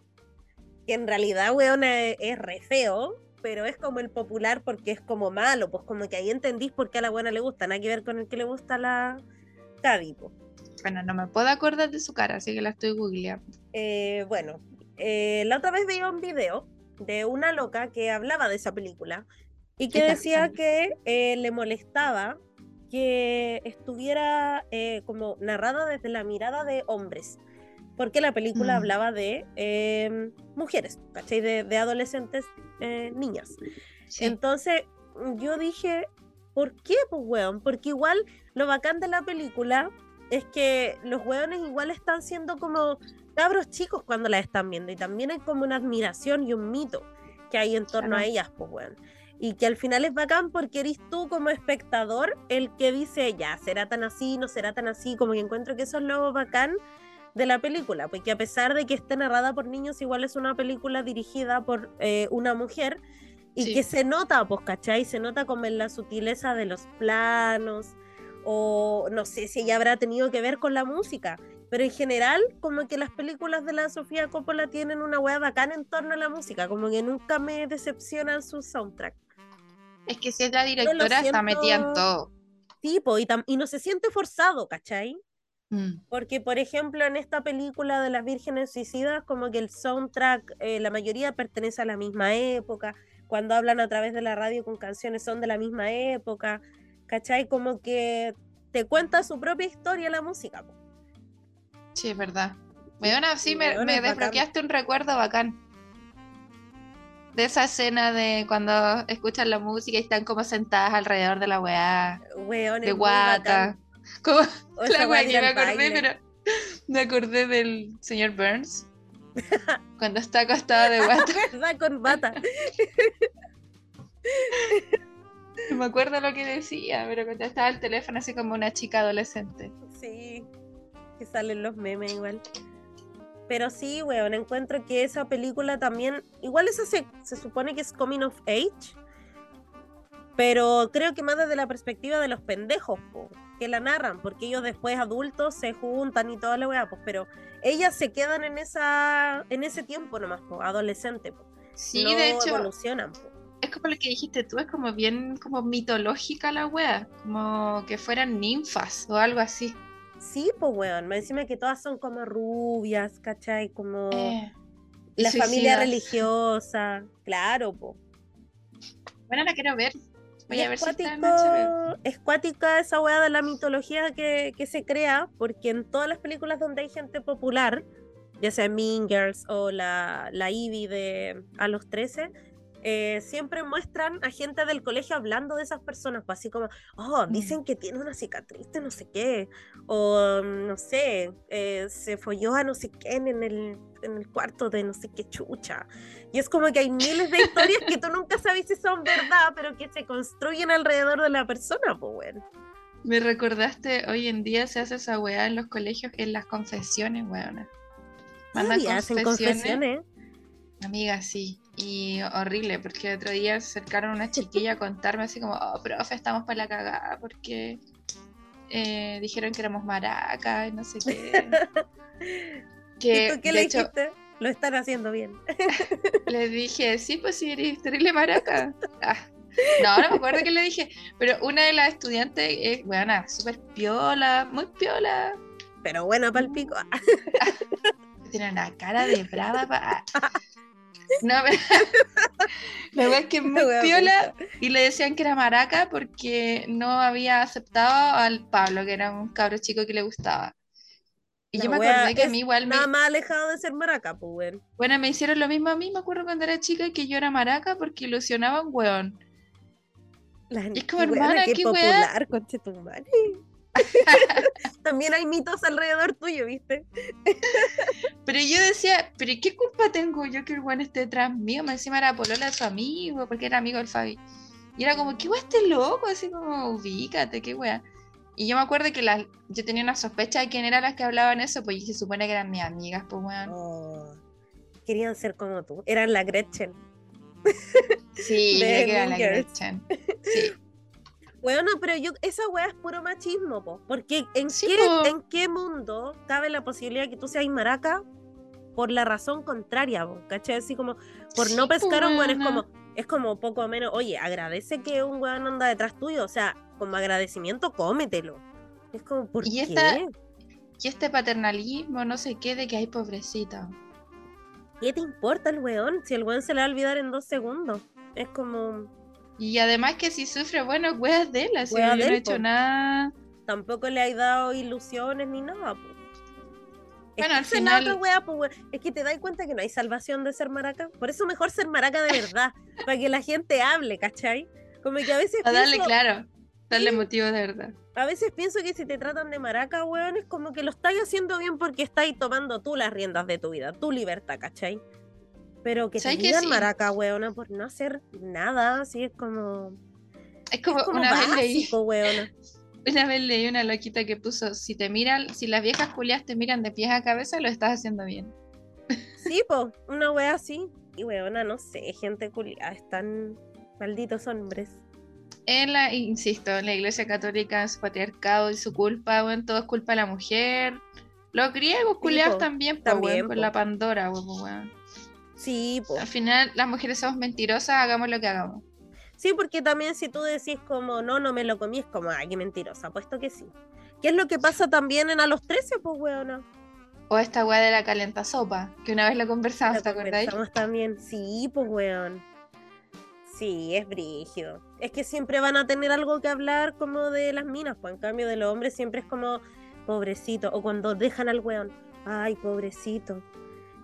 que en realidad weón es, es re feo, pero es como el popular porque es como malo, pues como que ahí entendís por qué a la buena le gusta, nada que ver con el que le gusta la Cadi, po. Bueno, no me puedo acordar de su cara, así que la estoy googleando. Eh, bueno, eh, la otra vez veía un video de una loca que hablaba de esa película y que decía que eh, le molestaba que estuviera eh, como narrada desde la mirada de hombres, porque la película Mm. hablaba de eh, mujeres, ¿cachai? De, de adolescentes eh, niñas. Sí. Entonces yo dije, ¿por qué, pues, weón? Porque igual lo bacán de la película es que los weones igual están siendo como cabros chicos cuando la están viendo y también hay como una admiración y un mito que hay en torno a ellas, pues, weón. Y que al final es bacán porque eres tú como espectador el que dice, ya, será tan así, no será tan así, como que encuentro que eso es lo bacán de la película, porque a pesar de que esté narrada por niños, igual es una película dirigida por eh, una mujer y Sí. que se nota, pues, ¿cachai? Se nota como en la sutileza de los planos, o no sé si ella habrá tenido que ver con la música, pero en general, como que las películas de la Sofía Coppola tienen una hueá bacana en torno a la música, como que nunca me decepcionan sus soundtracks. Es que si es la directora, está metida en todo. Tipo, y, y no se siente forzado, ¿cachai? Mm. Porque, por ejemplo, en esta película de las vírgenes suicidas, como que el soundtrack, eh, la mayoría pertenece a la misma época. Cuando hablan a través de la radio con canciones son de la misma época. ¿Cachai? Como que te cuenta su propia historia la música. po. Sí, es verdad. Bueno, sí, Sí, me, bacán. desbloqueaste un recuerdo bacán. De esa escena de cuando escuchan la música y están como sentadas alrededor de la weá, Weón, de guata. Como O [laughs] la weá que me acordé, baile. pero me acordé del señor Burns. [laughs] Cuando está acostado de guata. [laughs] Con bata. Me acuerdo lo que decía, pero contestaba el teléfono así como una chica adolescente. Sí, que salen los memes igual. Pero sí, weón, encuentro que esa película también, igual esa se, se supone que es coming of age, pero creo que más desde la perspectiva de los pendejos, po, que la narran, porque ellos después adultos se juntan y toda la weá, pues, pero ellas se quedan en esa en ese tiempo nomás, po, adolescente, po. Sí, no de hecho, evolucionan, po. es como lo que dijiste tú, es como bien como mitológica la wea, como que fueran ninfas o algo así. Sí, pues weón, más encima que todas son como rubias, ¿cachai? Como Eh, la familia religiosa, claro, po. Bueno, la quiero ver. Voy a ver si está en es cuática esa weá de la mitología que, que se crea, porque en todas las películas donde hay gente popular, ya sea Mean Girls o la, la Ivy de A los 13, eh, siempre muestran a gente del colegio hablando de esas personas, pues así como, oh, dicen que tiene una cicatriz de no sé qué, o mm, no sé, eh, se folló a no sé quién en el, en el cuarto de no sé qué chucha. Y es como que hay miles de historias que tú nunca sabes si son verdad, pero que se construyen alrededor de la persona, pues bueno. Me recordaste, hoy en día se hace esa weá en los colegios, en las confesiones, weona. Mandan Todavía hacen confesiones. Amiga, sí. Y horrible, porque el otro día se acercaron una chiquilla a contarme así como, oh, profe, estamos para la cagada porque eh, dijeron que éramos maracas y no sé qué. [laughs] que, ¿Y tú qué le hecho, dijiste? Lo están haciendo bien. [laughs] le dije, sí, pues sí, eres terrible maraca. [laughs] Ah, No, no me acuerdo qué le dije, pero una de las estudiantes es, bueno, súper piola, muy piola. Pero bueno, palpico. Tiene una cara de brava. pa- No, [laughs] la verdad es que es muy piola y le decían que era maraca porque no había aceptado al Pablo, que era un cabro chico que le gustaba. Y La yo me acordé que a mí igual me, Nada más alejado de ser maraca, pues bueno. bueno, me hicieron lo mismo a mí, me acuerdo cuando era chica que yo era maraca porque ilusionaba a un weón. La es como, hermana, qué qué popular, madre. [laughs] También hay mitos alrededor tuyo, ¿viste? Pero yo decía, ¿pero qué culpa tengo yo que el weón esté detrás mío? Me encima era polola de su amigo, porque era amigo del Fabi. Y era como, ¿qué weá este loco? Así como, ubícate, qué weá. Y yo me acuerdo que las, yo tenía una sospecha de quién eran las que hablaban eso, pues se supone que eran mis amigas, pues weón. Oh, querían ser como tú. Eran la Gretchen. Sí, de que era la. Gretchen. Sí. Bueno, pero yo, esa weá es puro machismo, po. Porque ¿en, Sí, qué, po. ¿en qué mundo cabe la posibilidad de que tú seas maraca por la razón contraria, po? ¿Cachai? Así como, por Sí, no pescar a un weón, es como, es como poco o menos, oye, agradece que un weón anda detrás tuyo, o sea, como agradecimiento, cómetelo. Es como, ¿por Y qué? esta- Y este paternalismo, no sé qué, de que hay pobrecita. ¿Qué te importa el weón? Si el weón se le va a olvidar en dos segundos. Es como, Y además que si sufre, bueno, weas de él, así yo no he hecho nada. tampoco le hay dado ilusiones ni nada, po. Es Bueno, que al es la otra final- wea. Es que te das cuenta que no hay salvación de ser maraca. Por eso mejor ser maraca de verdad. [laughs] para que la gente hable, ¿cachai? Como que a veces A darle, pienso, claro, darle Sí. motivo de verdad. a veces pienso que si te tratan de maraca, weón, es como que lo estáis haciendo bien porque estáis tomando tú las riendas de tu vida, tu libertad, ¿cachai? Pero que te ¿Sabes que digan sí? maraca, weona, por no hacer nada, así es como, Es como, es como una vez leí, básico, weona. [laughs] Una vez leí una loquita que puso, si te miran, si las viejas culias te miran de pies a cabeza, lo estás haciendo bien. Sí, po, [laughs] una wea así. Y weona, no sé, gente culia, están malditos hombres. En la, insisto, en la iglesia católica, su patriarcado y su culpa, weón, todo es culpa de la mujer. Los griegos culiados también, po, también, weón, con la Pandora, weón, weón. Sí, po. Al final, las mujeres somos mentirosas, hagamos lo que hagamos. Sí, porque también si tú decís como, no, no me lo comí, es como, ay, qué mentirosa, puesto que sí. ¿Qué es lo que pasa también en a los 13, pues, weona? O esta weá de la calenta sopa, que una vez lo conversamos, ¿te acordáis? conversamos también. Sí, pues, weón. Sí, es brígido. Es que siempre van a tener algo que hablar como de las minas, pues en cambio de los hombres siempre es como, pobrecito, o cuando dejan al weón, ay, pobrecito.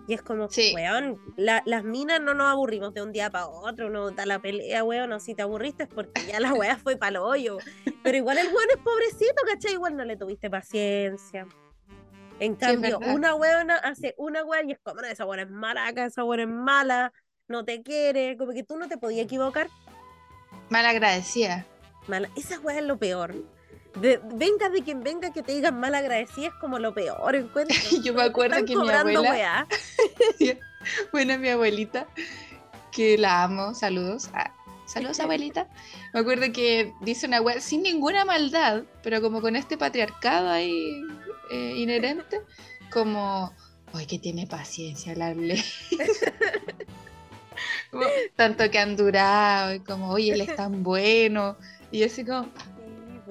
Y es como, Sí. weón, la- las minas no nos aburrimos de un día para otro, no da la pelea, weón, o si te aburriste es porque ya la [laughs] weá fue para hoyo. Pero igual el weón es pobrecito, ¿cachai? Igual no le tuviste paciencia. En cambio, una weona hace una weá y es como, no, esa weona es maraca, esa weona es mala, no te quiere, como que tú no te podías equivocar. Mal agradecida. Mala. Esa weá es lo peor. De, venga de quien venga que te digan mal agradecida es como lo peor, encuentro. [laughs] Yo me acuerdo que mi abuela-. [laughs] Bueno, mi abuelita, que la amo, saludos. Ah, saludos, [laughs] abuelita. Me acuerdo que dice una web sin ninguna maldad, pero como con este patriarcado ahí eh, inherente, como, ay, que tiene paciencia la ley. Tanto que han durado, y como, oye, él es tan bueno. Y así como,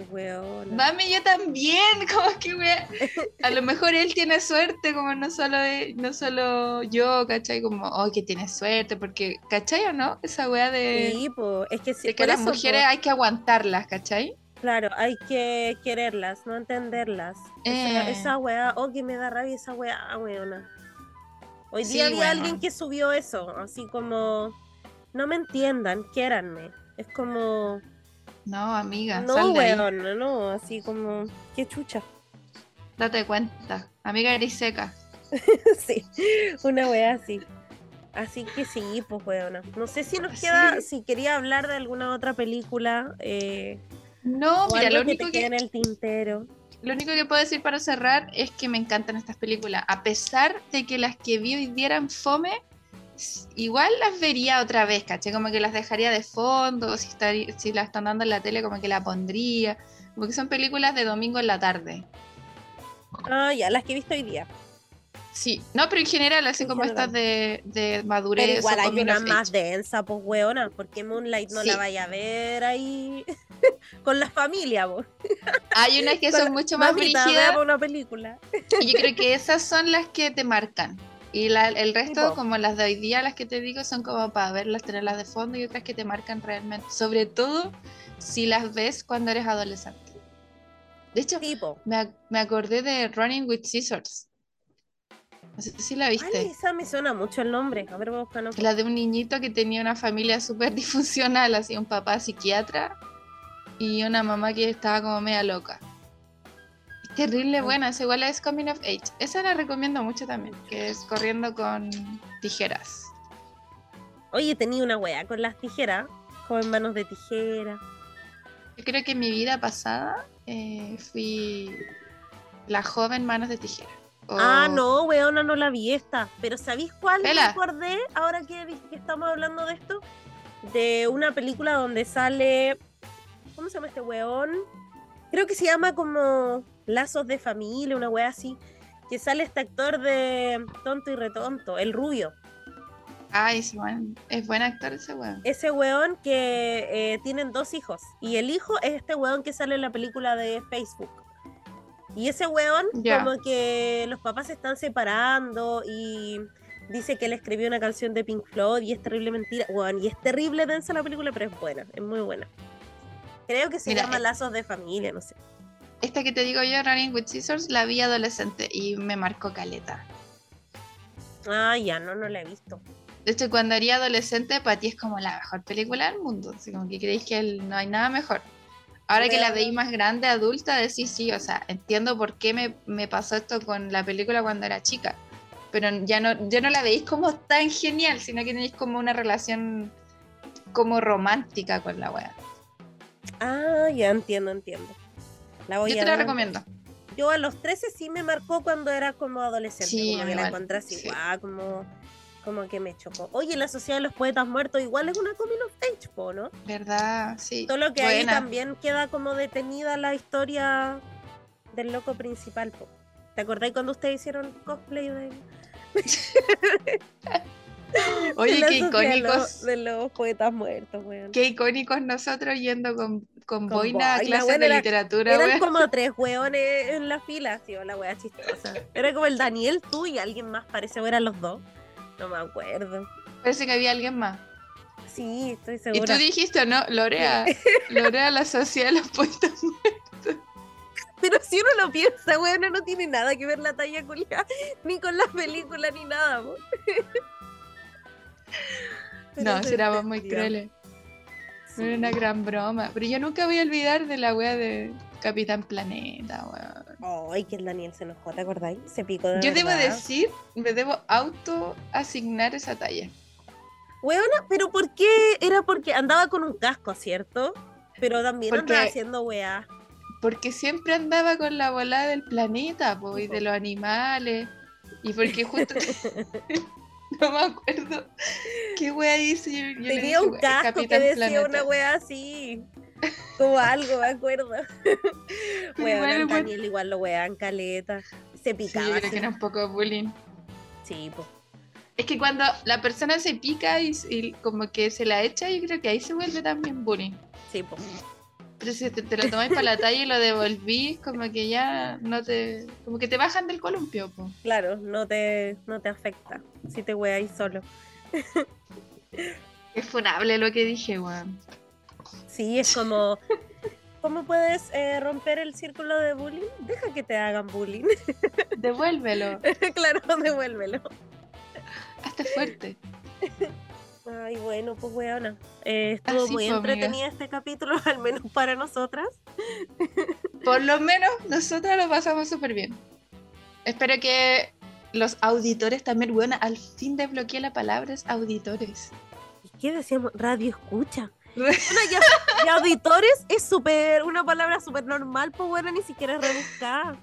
pues, mami, yo también, [laughs] como que wea. A lo mejor él tiene suerte, como no solo, no solo yo, ¿cachai? Como, oh, que tiene suerte, porque, ¿cachai o no? Esa wea de, Sí, pues, es que, sí, de que las eso, mujeres po, hay que aguantarlas, ¿cachai? claro, hay que quererlas, no entenderlas. Esa, Eh. esa weá, oh, que me da rabia esa weá, weona. Hoy día Sí, había bueno. alguien que subió eso, así como, no me entiendan, quiéranme. Es como, No, amiga, no, weón, no, así como, qué chucha. Date cuenta. Amiga, eres seca. [laughs] sí, una wea así. Así que sí, pues weona. No sé si nos queda, si quería hablar de alguna otra película eh, No, o mira, algo lo que único te que, en el tintero. lo único que puedo decir para cerrar es que me encantan estas películas. A pesar de que las que vi hoy día eran fome, igual las vería otra vez, ¿caché? Como que las dejaría de fondo, si, estaría- si las están dando en la tele, como que la pondría. Como que son películas de domingo en la tarde. Ah, ya, las que he visto hoy día. Sí, no, pero en general, así En como general. estas de, de madurez. Pero igual hay una más densa, pues weona, porque Moonlight no Sí. la vaya a ver ahí [laughs] con la familia, vos. Hay unas que son mucho más brígidas. veamos una película. Y yo creo que esas son las que te marcan. Y la- el resto, como las de hoy día, las que te digo, son como para verlas, tenerlas de fondo y otras que te marcan realmente. Sobre todo si las ves cuando eres adolescente. De hecho, Tipo. me, ac- me acordé de Running with Scissors. No sé si la Ay, viste. esa me suena mucho el nombre. A ver, voy a buscar La de un niñito que tenía una familia súper [laughs] disfuncional, así un papá psiquiatra y una mamá que estaba como media loca. Terrible buena, es igual es Coming of Age. Esa la recomiendo mucho también, que es corriendo con tijeras. Oye, tenía una wea con las tijeras, joven manos de tijera. Yo creo que en mi vida pasada eh, fui la joven manos de tijera. Ah, no, weona, no la vi esta. Pero ¿sabéis cuál me Vela. acordé ahora que, que estamos hablando de esto? De una película donde sale. ¿Cómo se llama este weón? Creo que se llama como Lazos de Familia, una wea así. Que sale este actor de Tonto y Retonto, el rubio. Ay, es buen, es buen actor ese weón. Ese weón que eh, tienen dos hijos. Y el hijo es este weón que sale en la película de Facebook. Y ese weón, como que los papás se están separando y dice que él escribió una canción de Pink Floyd y es terrible mentira. Weón, y es terrible densa la película, pero es buena, es muy buena. Creo que se Mira, llama eh, Lazos de Familia, no sé. Esta que te digo yo, Running with Scissors, la vi adolescente y me marcó caleta. Ah, ya, no, no la he visto. De hecho, cuando era adolescente, para ti es como la mejor película del mundo. Así como que creéis que no hay nada mejor. Ahora que la veí más grande, adulta, decís sí, o sea, entiendo por qué me, me pasó esto con la película cuando era chica. Pero ya no, ya no la veis como tan genial, sino que tenéis como una relación como romántica con la wea. Ah, ya entiendo, entiendo. La voy Yo a te la ver. recomiendo. Yo a los 13 sí me marcó cuando era como adolescente. Sí, como que la igual, encontré así, sí. guau, como, como que me chocó. Oye, la Sociedad de los Poetas Muertos igual es una coming of age, po, ¿no? ¿Verdad? Sí. Solo que ahí Buena. también queda como detenida la historia del loco principal, po. ¿Te acordáis cuando ustedes hicieron cosplay de, [laughs] [laughs] Oye, la qué Sociedad de icónicos. los- de los poetas muertos, weón? Qué icónicos nosotros yendo con, con, Con boina a clases bueno, de era- literatura, Eran weón. como [laughs] tres hueones en la fila, así, o la wea chistosa. Era como el Daniel, tú y alguien más, parece, o eran los dos. No me acuerdo. Parece que había alguien más. Sí, estoy Y segura. tú dijiste, ¿o no? Lorea. [laughs] Lorea, la sociedad de los poetas. Pero si uno lo piensa, weón, no tiene nada que ver la talla culiada, ni con las películas, ni nada, po. [laughs] No, éramos muy crueles. Sí. Era una gran broma. Pero yo nunca voy a olvidar de la wea de Capitán Planeta, weón. Ay, que el Daniel se enojó, ¿te acordáis? Se picó de Yo debo decir, me debo auto asignar esa talla. Weona, pero ¿por qué? Era porque andaba con un casco, ¿cierto? Pero también Porque- andaba haciendo weá. Porque siempre andaba con la bola del planeta, po, y de los animales. Y porque justo. [laughs] [laughs] [laughs] no me acuerdo. ¿Qué wea hice? Yo, yo Tenía un "Wea, casco que decía Planeta". una weá así. Como algo, me acuerdo. [laughs] Weón, bueno. Daniel igual lo wean caleta. Se Sí, picaba. yo creo que era un poco bullying. Sí, po. Es que cuando la persona se pica y, y como que se la echa, yo creo que ahí se vuelve también bullying. Sí, po. Pero si te, te lo tomáis para la talla y lo devolvís, como que ya no te. Como que te bajan del columpio, po. Claro, no te, no te afecta si te weáis solo. Es funable lo que dije, weón. Sí, es como. ¿Cómo puedes eh, romper el círculo de bullying? Deja que te hagan bullying. Devuélvelo. [laughs] claro, devuélvelo. Hazte fuerte. [laughs] Ay, bueno, pues weona. Eh, estuvo Así muy fue, amiga. entretenida este capítulo, [laughs] al menos para nosotras. Por lo menos nosotros lo pasamos súper bien. Espero que los auditores también, bueno, al fin desbloqueé la palabra es auditores. ¿Y qué decíamos? Radio escucha. Bueno, ya, [laughs] y auditores es súper, una palabra súper normal, pues bueno, ni siquiera es rebuscada.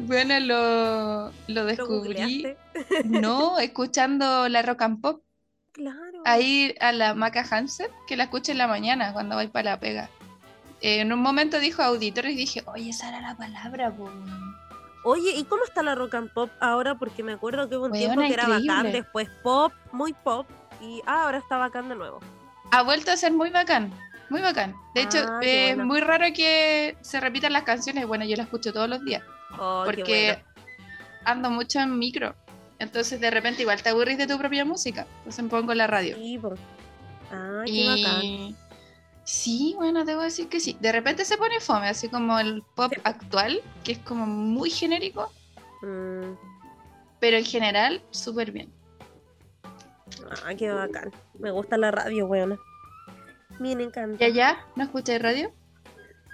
Bueno, lo, lo descubrí, no, escuchando la rock and pop. Claro. Ahí a la Maca Hansen, que la escucho en la mañana cuando voy para la pega. Eh, en un momento dijo auditores y dije, oye, esa era la palabra, po. Oye, ¿y cómo está la rock and pop ahora? Porque me acuerdo que hubo un Weona, tiempo que era bacán, después pop, muy pop, y ah, ahora está bacán de nuevo. Ha vuelto a ser muy bacán, muy bacán. De hecho, Ah, es muy raro que se repitan las canciones. Bueno, yo las escucho todos los días. Oh, porque bueno. ando mucho en micro. Entonces de repente igual te aburrís de tu propia música. Entonces me pongo la radio. Sí. Ah, qué bacán. sí, bueno, debo decir que sí. De repente se pone fome, así como el pop Sí. actual, que es como muy genérico, Mm, pero en general súper bien. ah, qué bacán. Me gusta la radio, weona. Me encanta. ¿Y allá? ¿No escucháis radio?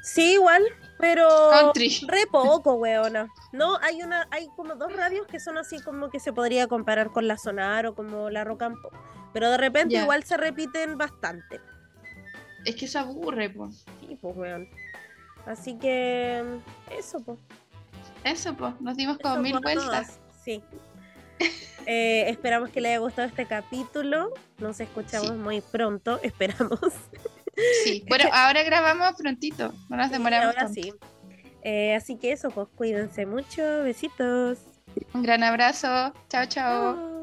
Sí, igual, pero Country. re poco, weona. No, hay una, hay como dos radios que son así como que se podría comparar con la Sonar o como la Pop. Pero de repente igual se repiten bastante. Es que se aburre, pues. Sí, pues, weón. Así que eso, pues. Eso, pues. Nos dimos como Eso mil vueltas. todas, Sí. [laughs] Eh, esperamos que les haya gustado este capítulo. Nos escuchamos Sí. muy pronto, [laughs] esperamos. Sí. [laughs] Bueno, ahora grabamos prontito. No nos Sí, demoramos ahora tanto. sí. Eh, así que eso, pues cuídense mucho. Besitos. Un gran abrazo. Chao. Chao.